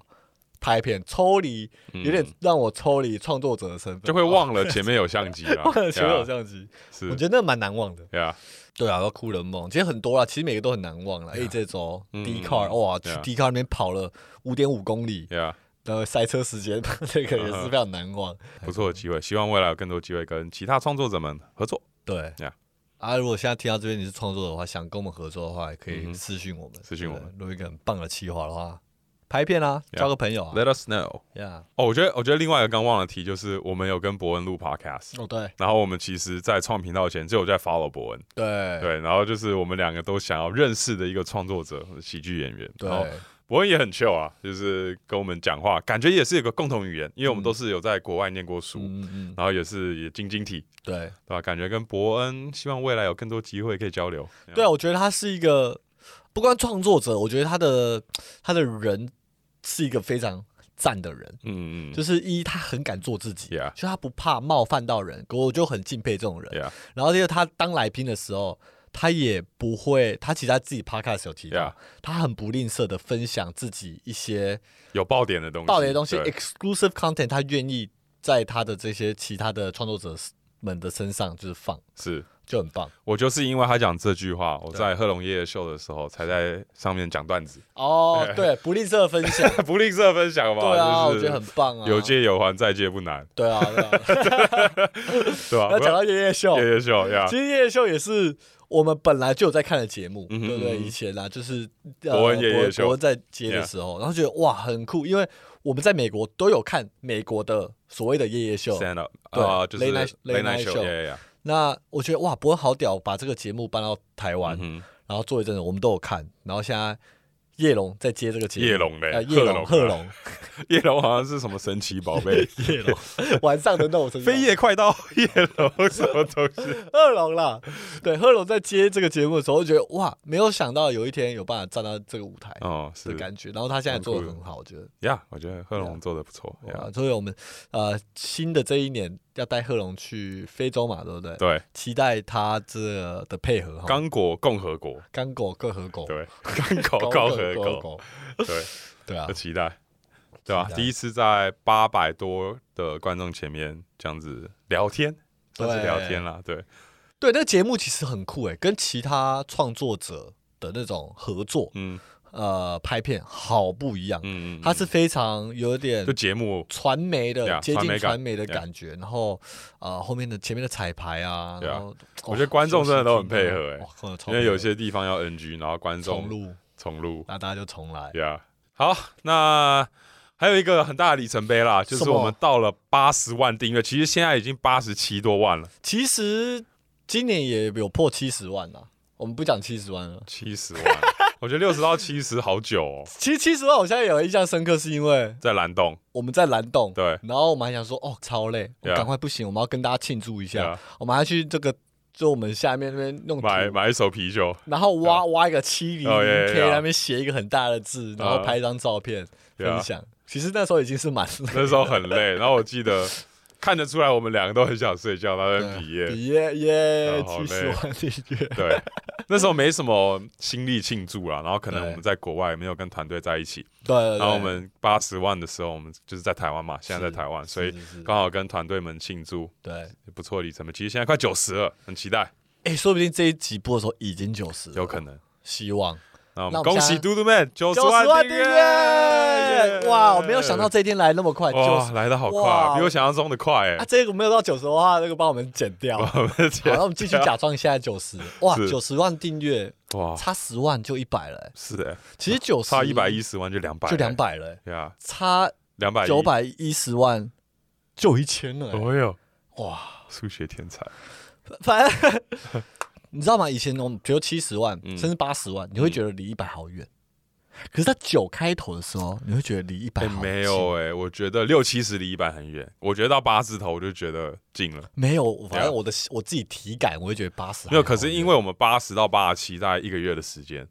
拍片，抽离嗯有点让我抽离创作者的身份，就会忘了前面有相机啊，忘了前面有相机，是。我觉得那蛮难忘的。呀，对啊，要哭人梦，其实很多啊，其实每个都很难忘了。哎，这周嗯 D car 哇，去对啊 D car 那边跑了五点五公里呀，的赛车时间，这个也是非常难忘。不错的机会，希望未来有更多机会跟其他创作者们合作。对。Yeah 啊，如果现在听到这边你是创作者的话，想跟我们合作的话，也可以私讯我们，私讯我们。如果一个很棒的企划的话，拍片啊，交个朋友啊。Let us know。，Yeah，哦，我觉得我觉得另外一个刚忘了提，就是我们有跟伯恩录 podcast，哦对。然后我们其实，在创频道前就有在 follow 伯恩，对。对，然后就是我们两个都想要认识的一个创作者、喜剧演员，然后对伯恩也很 chill 啊，就是跟我们讲话，感觉也是有个共同语言，因为我们嗯。都是有在国外念过书，嗯嗯，然后也是也晶晶体，对。对吧？感觉跟伯恩希望未来有更多机会可以交流。对啊，我觉得他是一个不光创作者，我觉得他的他的人是一个非常赞的人。嗯嗯就是一，他很敢做自己 Yeah 就他不怕冒犯到人，我就很敬佩这种人。，Yeah 然后第二，他当来宾的时候，他也不会，他其实他自己 podcast 有提到 Yeah 他很不吝啬的分享自己一些有爆点的东西，爆点的东西，exclusive content，他愿意在他的这些其他的创作者们的身上就是放，是。就很棒。我就是因为他讲这句话，我在贺龙夜夜秀的时候才在上面讲段子，哦，对，不吝啬分享，不吝啬分享嘛。对啊，我觉得很棒啊。有借有还，再借不难，对啊，对啊。对吧？那讲到夜夜秀，夜夜秀呀其，实夜夜秀也是我们本来就有在看的节目，嗯哼对不对？以前啊，就是呃伯恩夜夜秀。伯恩在接的时候，然后觉得哇很酷，因为我们在美国都有看美国的所谓的夜夜秀，stand up 对啊，就是 late night- 呀，那我觉得哇，伯恩好屌，把这个节目搬到台湾，嗯然后做一阵子，我们都有看，然后现在叶龙在接这个节目，叶龙嘞呃，叶龙贺龙贺龙，叶龙好像是什么神奇宝贝，叶龙，晚上的那种飞叶快刀叶龙什么东西？贺龙啦，对，贺龙在接这个节目的时候，我就觉得哇，没有想到有一天有办法站到这个舞台哦，是。的感觉，然后他现在做的很好，我觉得。呀，我觉得贺龙做的不错呀哇，，所以我们呃新的这一年要带贺龙去非洲嘛，对不对？对，期待他这个的配合哈。刚果共和国，刚果共和国，对，刚果狗共和各国，狗，对，对啊，期待，对吧期？待。第一次在八百多的观众前面这样子聊天，算是聊天啦，对，对，那个节目其实很酷诶，跟其他创作者的那种合作，嗯呃，拍片好不一样。嗯嗯，它是非常有点就节目。传媒的接近传媒的感觉，然后呃后面的前面的彩排啊然后我觉得观众真的都很配合欸。哎，因为有些地方要 NG，然后观众重录，重录，那大家就重来。呀，好，那还有一个很大的里程碑啦，就是我们到了八十万订阅，其实现在已经八十七多万了，其实今年也有破七十万了，我们不讲七十万了。七十万，我觉得六十到七十好久哦，其实七十万我现在有印象深刻，是因为在蓝洞，我们在蓝洞，对然后我们还想说，哦，超累，我赶快不行，我们要跟大家庆祝一下我们还去这个。就我们下面那边弄土买买一手啤酒，然后挖挖一个七零零哦，yeah, yeah, K，yeah 那边写一个很大的字，然后嗯拍一张照片分享。其实那时候已经是蛮 那时候很累，然后我记得看得出来我们两个都很想睡觉，然后在毕业，毕业耶，哦好累。七十万订阅，对，那时候没什么心力庆祝啦，然后可能我们在国外没有跟团队在一起，对。然后我们八十万的时候，我们就是在台湾嘛，现在在台湾，所以刚好跟团队们庆祝，对，不错的里程碑。其实现在快九十了，很期待，哎，说不定这一集播的时候已经九十，有可，能。希望那我们恭喜嘟嘟妹九十万万订阅，哇！我没有想到这一天来那么快，哇，十来的好快，哇。比我想象中的快啊，哎。这个没有到九十的话，那个 帮我们剪掉。好，那我们继续假装现在九十，哇，九十万订阅，哇，差十万就一百了欸。是哎，其实九十差一百一十万就两百，就两，百了欸，对啊，差两百九，百一十万就一千了欸。哦呦，哇，数学天才，反正你知道吗？以前我们比如七十万，嗯。甚至八十万，你会觉得离一百好远。可是，在九开头的时候，你会觉得离一百哎，好没有哎，我觉得六七十离一百很远，我觉得到八字头我就觉得近了。没有，反正我的我自己体感，我会觉得八十没有，可是因为我们八十到八十七大概一个月的时间，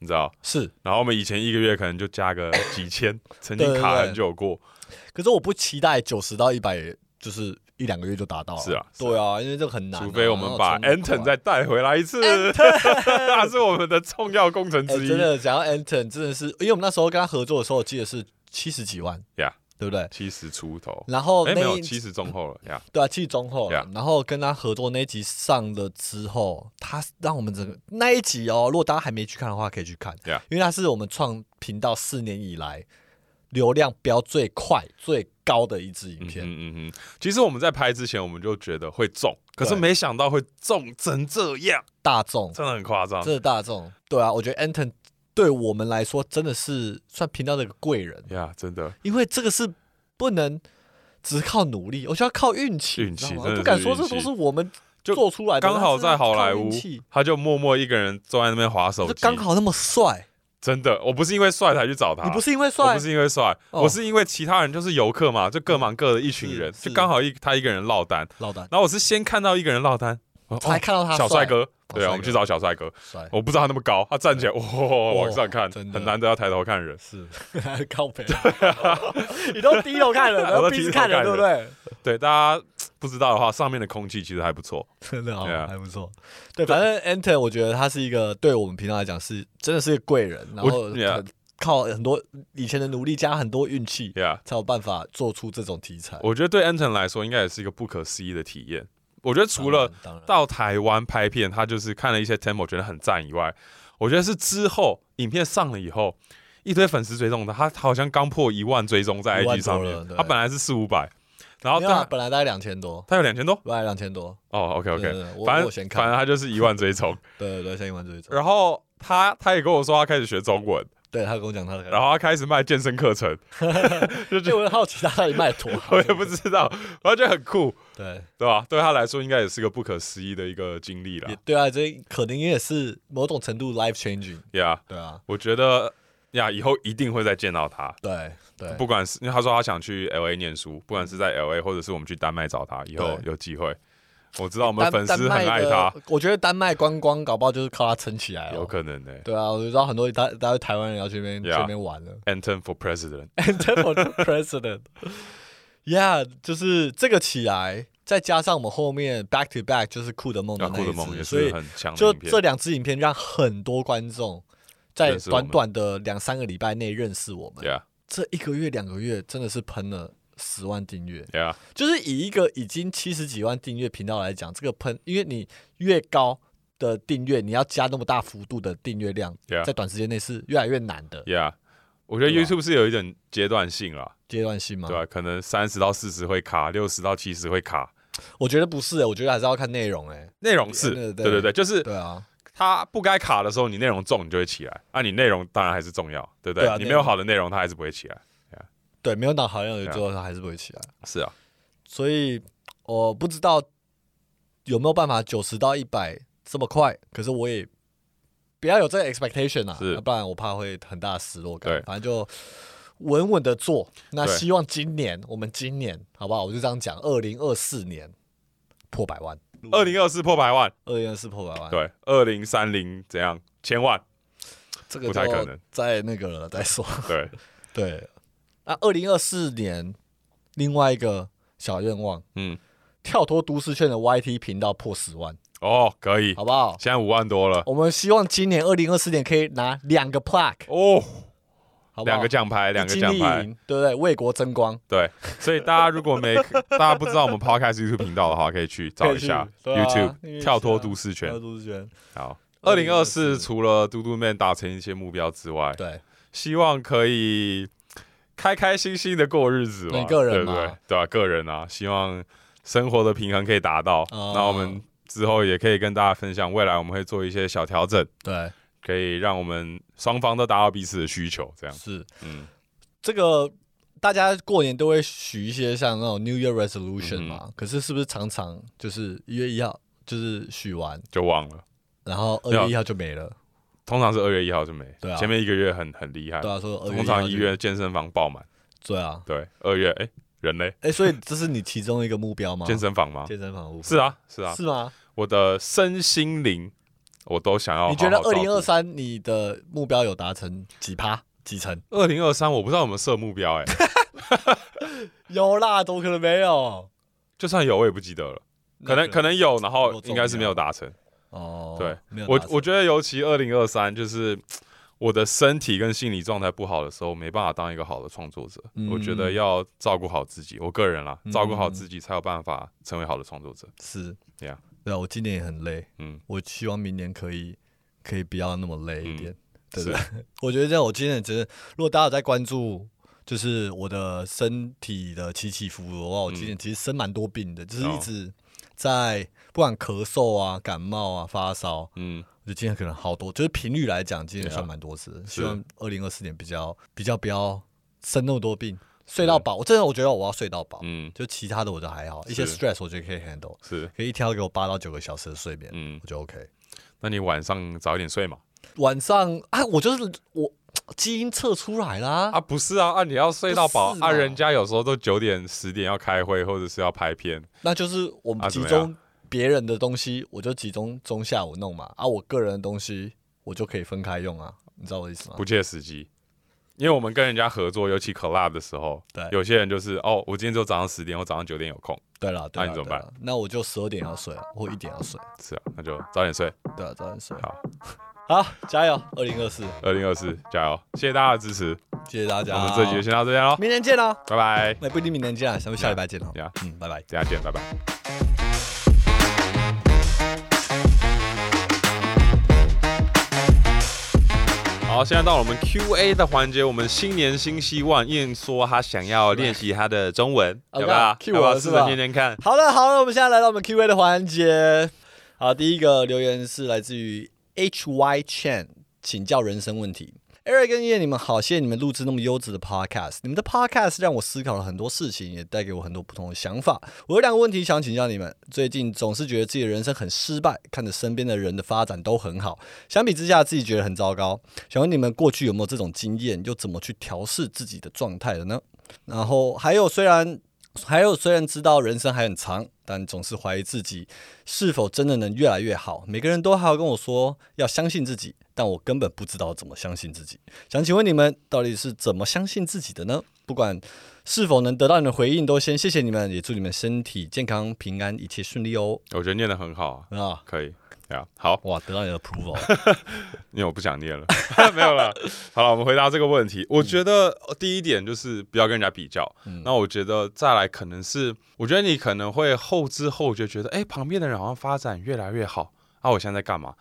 你知道，是，然后我们以前一个月可能就加个 几千，曾经卡对对。对很久过，可是我不期待九十到一百，就是一两个月就达到了。是啊对啊，因为这个很难啊、除非我们把 Anton 再带回来一次，他是我们的重要工程哎、之一。真的讲到 Anton，真的是，因为我们那时候跟他合作的时候，我记得是七十几万 Yeah 对不对？七十出头，然后哎，那一没有七十中后了呀。对啊，七十中后了。Yeah 然后跟他合作那一集上了之后，他让我们整个那一集哦，如果大家还没去看的话，可以去看。Yeah 因为他是我们创频道四年以来流量飙最快、最高的一支影嗯片。嗯嗯嗯，其实我们在拍之前我们就觉得会中，可是没想到会中成这样，大众，真的很夸张。这是大众，对啊，我觉得 Anton 对我们来说真的是算频道的一个贵人，呀，真的。因为这个是不能只靠努力，我需要靠运气，运气不敢说这都是我们就做出来的，刚好在好莱坞他就默默一个人坐在那边划手就机，刚好那么帅，真的，我不是因为帅才去找他，你不是因为帅？我不，是因为帅，哦。我是因为其他人就是游客嘛，就各忙各的一群人，就刚好一他一个人落单，落单。然后我是先看到一个人落单，哦才看到他小帅哥，对啊，我们去找小帅哥，帅，我不知道他那么高，他站起来哇往上看，很难得要抬头看人，是。靠背，你都低头看人，都低头看对不对？对大家不知道的话，上面的空气其实还不错，真的啊还不错。对，反正 Anton 我觉得他是一个对我们频道来讲是真的是一个贵人，然后靠很多以前的努力加很多运气才有办法做出这种题材。我觉得对 Anton 来说应该也是一个不可思议的体验。我觉得除了，到台湾拍片，他就是看了一些 Temple 觉得很赞以外，我觉得是之后影片上了以后，一堆粉丝追踪的，他他好像刚破一万追踪在 IG 上面他本来是四五百，然后他本来大概两千多，他有两千多？本来两千多。哦，OK 对 OK，反正我反正他就是一万追踪，对 对对，像一万追踪。然后他他也跟我说他开始学中文，对他跟我讲他的，然后他开始卖健身课程，就我很好奇他到底卖多少。我也不知道，我觉得很酷，对，对吧？对他来说应该也是个不可思议的一个经历也了对啊，这可能也是某种程度 life changing。，Yeah，对啊，我觉得呀，以后一定会再见到他。对对，不管是因为他说他想去 L A 念书，不管是在 L A 或者是我们去丹麦找他，以后有机会，我知道我们丹粉丝很爱他，，我觉得丹麦观光搞不好就是靠他撑起来了。有可能呢、对啊，我就知道很多大大家台湾人要去那边 Yeah 去那边玩了。Anton for president，And for president, yeah，就是这个起来，再加上我们后面 back to back 就是酷的梦的要那一支，酷的梦也所以是很强的就这两支影片让很多观众在短短的两三个礼拜内认识我们。，Yeah。这一个月两个月真的是喷了十万订阅，Yeah，就是以一个已经七十几万订阅频道来讲，这个喷，因为你越高的订阅，你要加那么大幅度的订阅量 Yeah 在短时间内是越来越难的。Yeah，我觉得 YouTube 是有一点阶段性啦，阶段性嘛。对吧、可能三十到四十会卡，六十到七十会卡。我觉得不是、欸，我觉得还是要看内容、欸，内容是，对对对，就是对啊，它不该卡的时候，你内容重，你就会起来。啊，你内容当然还是重要，对不对？对啊你没有好的内容，它还是不会起来。对，没有脑好像有对啊最后它还是不会起来，是啊，所以我不知道有没有办法九十到一百这么快，可是我也不要有这个 expectation 啊，是要不然我怕会很大的失落感对。反正就稳稳的做。那对希望今年我们今年好不好？我就这样讲，二零二四年破百万，二零二四破百万，二零二四破百万，，对，二零三零怎样？千万，这个不太可能。在那个了再说。对，对，那二零二四年另外一个小愿望，嗯，跳脱都市圈的 YT 频道破十万，哦，可以，好不好？现在五万多了，我们希望今年二零二四年可以拿两个 plaque，哦，好好？两个奖牌，两个奖牌，对不对？为国争光，对，所以大家如果没 大家不知道我们 Podcast YouTube 频道的话，可以去找一下 YouTube 跳脱都市圈跳脱。都市圈，好，二零二2024四除了嘟嘟妹达成一些目标之外，对，希望可以开开心心的过日子嘛，个人嘛对不对？对吧、个人啊，希望生活的平衡可以达到。哦那我们之后也可以跟大家分享，未来我们会做一些小调整，对，可以让我们双方都达到彼此的需求。这样，是嗯，这个。大家过年都会许一些像那种 New Year Resolution 嗯嘛，可是是不是常常就是一月一号就是许完，就忘了。然后二月一号就没了？通常是二月一号就没，对啊前面一个月很很厉害，对啊，说通常一月健身房爆满，对啊，对，二月哎、人嘞，哎，所以这是你其中一个目标吗？健身房吗？健身房是啊，是啊，是吗？我的身心灵我都想要好好你觉得。二零二三你的目标有达成几趴几成？二零二三我不知道有没有设目标哎、有啦，怎么可能没有？就算有我也不记得了，可能可能有，然后应该是没有达成。哦，对我我觉得尤其二零二三就是。我的身体跟心理状态不好的时候，没办法当一个好的创作者。嗯我觉得要照顾好自己，我个人啦，嗯照顾好自己才有办法成为好的创作者。是 Yeah 对啊，我今年也很累，嗯，我希望明年可以可以不要那么累一点。对不对，我觉得这样，我今年真的，如果大家有在关注，就是我的身体的起起伏伏的话，我今年其实生蛮多病的，就是一直在不管咳嗽啊、感冒啊、发烧，嗯，我觉得今天可能好多，就是频率来讲，今天算蛮多次希望二零二四年比较比较不要生那么多病，睡到饱。我真的我觉得我要睡到饱，嗯，就其他的我都还好，一些 stress 我觉得可以 handle，是，可以一天要给我八到九个小时的睡眠，嗯，我就 OK。那你晚上早一点睡嘛？晚上啊，我就是我 基因测出来啦，啊，不是啊，啊，你要睡到饱啊，人家有时候都九点、十点要开会，或者是要拍片，那就是我们集中别人的东西，我就集中中下午弄嘛，啊，我个人的东西我就可以分开用啊，你知道我意思吗不？切实际。因为我们跟人家合作，尤其 collab 的时候，对有些人就是哦，我今天只有早上十点，我早上九点有空，对了，那你怎么办？那我就十二点要睡，或一点要睡，是啊，那就早点睡。对啊，早点睡。好，好，加油！二零二四，二零二四加油！谢谢大家的支持，谢谢大家。我们这集就先到这边喽，明年见喽！拜拜，那不一定明年见啊，咱们下礼拜见喽。呀，嗯，拜拜。等下见，拜拜。好，现在到了我们 Q&A 的环节。我们新年新希望，燕说他想要练习他的中文，要 OK，不要？Q 要不要试着念念看？好了好了，我们现在来到我们 Q&A 的环节。好，第一个留言是来自于 H Y Chen，请教人生问题。Eric 跟叶，你们好，谢谢你们录制那么优质的 Podcast。你们的 Podcast 让我思考了很多事情，也带给我很多不同的想法。我有两个问题想请教你们。最近总是觉得自己的人生很失败，看着身边的人的发展都很好，相比之下自己觉得很糟糕。想问你们过去有没有这种经验，又怎么去调试自己的状态的呢？然后还有，虽然还有，虽然知道人生还很长，但总是怀疑自己是否真的能越来越好。每个人都还要跟我说要相信自己，但我根本不知道怎么相信自己。想请问你们到底是怎么相信自己的呢？不管是否能得到你的回应，都先谢谢你们，也祝你们身体健康、平安，一切顺利哦。我觉得念得很好啊，啊，可以。对啊，好，哇，得到你的 approval，因为我不想念了，没有了。好了，我们回答这个问题。我觉得呃第一点就是不要跟人家比较。嗯那我觉得再来可能是，我觉得你可能会后知后觉，觉得哎、旁边的人好像发展越来越好。啊，我现在在干嘛？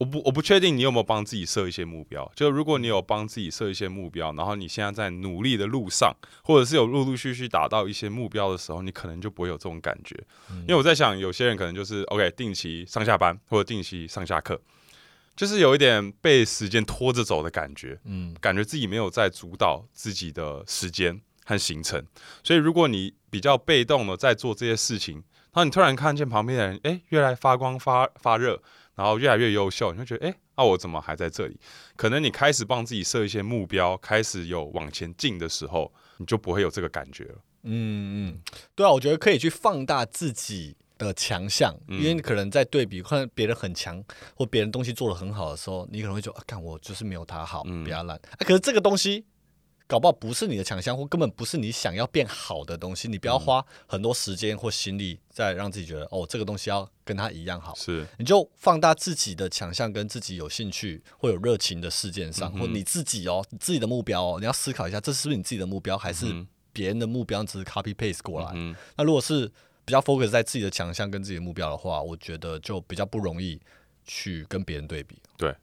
我不我不确定你有没有帮自己设一些目标。就如果你有帮自己设一些目标，然后你现在在努力的路上，或者是有陆陆续续达到一些目标的时候，你可能就不会有这种感觉。因为我在想，有些人可能就是 OK 定期上下班或者定期上下课，就是有一点被时间拖着走的感觉。嗯感觉自己没有在主导自己的时间和行程，所以如果你比较被动的在做这些事情，然后你突然看见旁边的人，哎，越来发光发发热，然后越来越优秀，你会觉得，哎，那、我怎么还在这里？可能你开始帮自己设一些目标，开始有往前进的时候，你就不会有这个感觉了。嗯嗯，对啊，我觉得可以去放大自己的强项，嗯因为你可能在对比看别人很强，或别人东西做的很好的时候，你可能会觉得啊，看我就是没有他好，嗯比较烂。啊，可是这个东西搞不好不是你的强项，或根本不是你想要变好的东西，你不要花很多时间或心力在让自己觉得哦，这个东西要跟他一样好。是，你就放大自己的强项跟自己有兴趣或有热情的事件上，嗯或你自己哦，你自己的目标哦，你要思考一下，这是不是你自己的目标，还是嗯别人的目标只是 copy paste 过来？嗯，那如果是比较 focus 在自己的强项跟自己的目标的话，我觉得就比较不容易去跟别人对比。对对，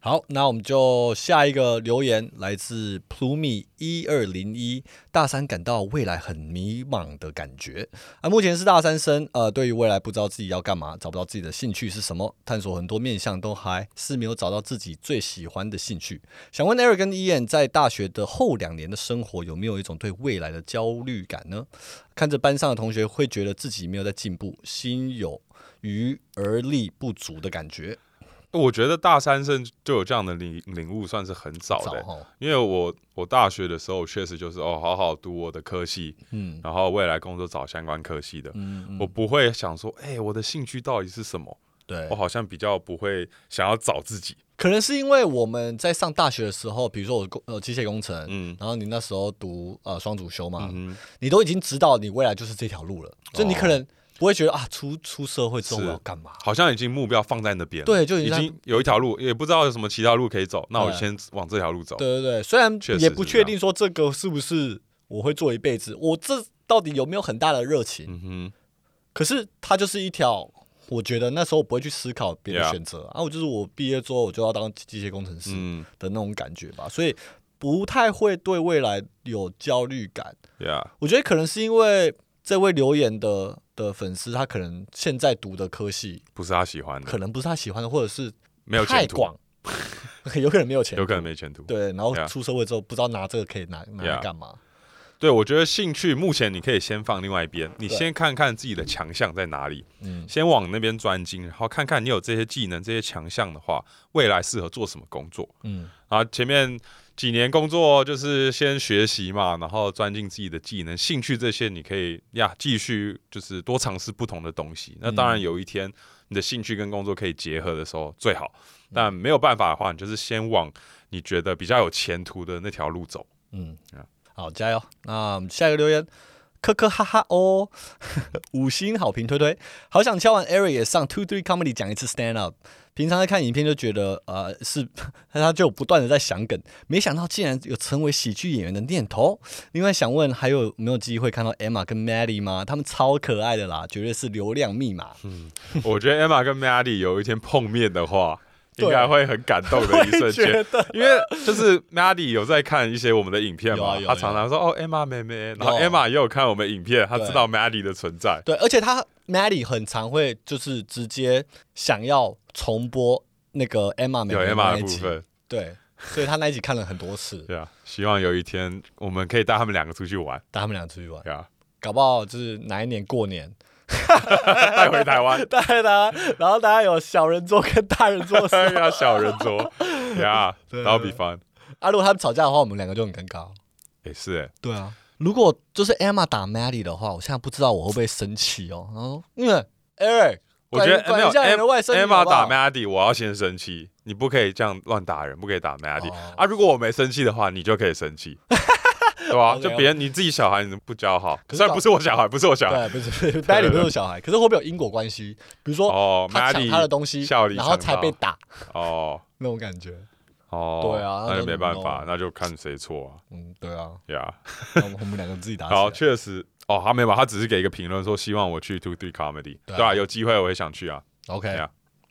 好，那我们就下一个留言来自 Plumi 一二零一，大三感到未来很迷茫的感觉啊，目前是大三生，呃，对于未来不知道自己要干嘛，找不到自己的兴趣是什么，探索很多面向都还是没有找到自己最喜欢的兴趣。想问 Eric 跟 Ian 在大学的后两年的生活，有没有一种对未来的焦虑感呢？看着班上的同学，会觉得自己没有在进步，心有余而力不足的感觉。我觉得大三生就有这样的领领悟，算是很早的、哈，因为我我大学的时候确实就是哦，好好读我的科系，嗯然后未来工作找相关科系的。嗯嗯我不会想说，哎、我的兴趣到底是什么？对我，好像比较不会想要找自己。可能是因为我们在上大学的时候，比如说我工呃机械工程，嗯然后你那时候读呃双主修嘛，嗯你都已经知道你未来就是这条路了，就你可能不会觉得啊，出出社会之后我要干嘛？好像已经目标放在那边了，对，就已经有一条路，也不知道有什么其他路可以走，那我先往这条路走。对对对，虽然也不确定说这个是不是我会做一辈子，我这到底有没有很大的热情？嗯哼，可是它就是一条，我觉得那时候我不会去思考别的选择啊，我就是我毕业之后我就要当机械工程师嗯的那种感觉吧，所以不太会对未来有焦虑感。，Yeah，我觉得可能是因为这位留言的的粉丝，他可能现在读的科系不是他喜欢的，可能不是他喜欢的，或者是没有太广，有可能没有钱，有可能没前途。对，然后出社会之后不知道拿这个可以拿拿来干嘛。对，我觉得兴趣目前你可以先放另外一边，你先看看自己的强项在哪里，嗯。先往那边专精，然后看看你有这些技能、这些强项的话，未来适合做什么工作。嗯，啊前面几年工作就是先学习嘛，然后钻进自己的技能、兴趣这些，你可以呀继续就是多尝试不同的东西。那当然有一天你的兴趣跟工作可以结合的时候最好，但没有办法的话，你就是先往你觉得比较有前途的那条路走。嗯好，加油！那下一个留言，科科哈哈哦，五星好评推推，好想敲完 Eric 也上 Two Three Comedy 讲一次 Stand Up。平常在看影片就觉得，呃，是 他就不断的在想梗，没想到竟然有成为喜剧演员的念头。另外想问，还有没有机会看到 Emma 跟 Maddie 吗？他们超可爱的啦，绝对是流量密码。嗯我觉得 Emma 跟 Maddie 有一天碰面的话，应该会很感动的一瞬间，因为就是 Maddie 有在看一些我们的影片嘛，有啊有啊他常常说哦 Emma 妹妹，然后 Emma 也有看我们影片，他知道 Maddie 的存在。对，而且他 Maddie 很常会就是直接想要重播那个 Emma 妹有 Emma 的部分，对，所以他那一集看了很多次，对啊，希望有一天我们可以带他们两个出去玩，带他们两个出去玩，对啊，搞不好就是哪一年过年。带回台湾，带回台湾，然后大家有小人桌跟大人桌的时候要小人桌，对啊，对。然后比方，啊，如果他们吵架的话，我们两个就很尴尬。也是哎，对啊，如果就是 Emma 打 Maddie 的话，我现在不知道我会不会生气哦。然后因为 Eric，我觉得没有 Emma 打 Maddie，我要先生气，你不可以这样乱打人，不可以打 Maddie 哦。啊！如果我没生气的话，你就可以生气，对吧就别人你自己小孩你不教好，可是虽然不是我小孩，不是我小孩，对，不是不是 Maddie 不是我小孩，可是会不会有因果关系？比如说哦他抢，Maddie 他的东西然后才被打。哦。那种感觉。哦，对啊那就没办法那就看谁错啊，嗯，对啊，呀，那我们两个自己打好，确实。哦，他没有，他只是给一个评论说希望我去 Two Three Comedy，对啊。有机会我也想去啊，OK，啊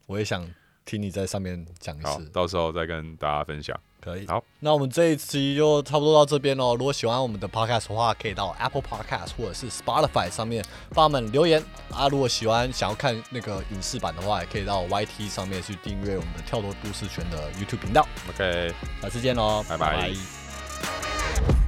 我也想听你在上面讲一好次，，到时候再跟大家分享。可以。好，那我们这一期就差不多到这边喽。如果喜欢我们的 Podcast 的话，可以到 Apple Podcast 或者是 Spotify 上面帮我们留言啊。如果喜欢想要看那个影视版的话，也可以到 YT 上面去订阅我们的跳脱都市圈的 YouTube 频道。OK。下次见喽，拜拜拜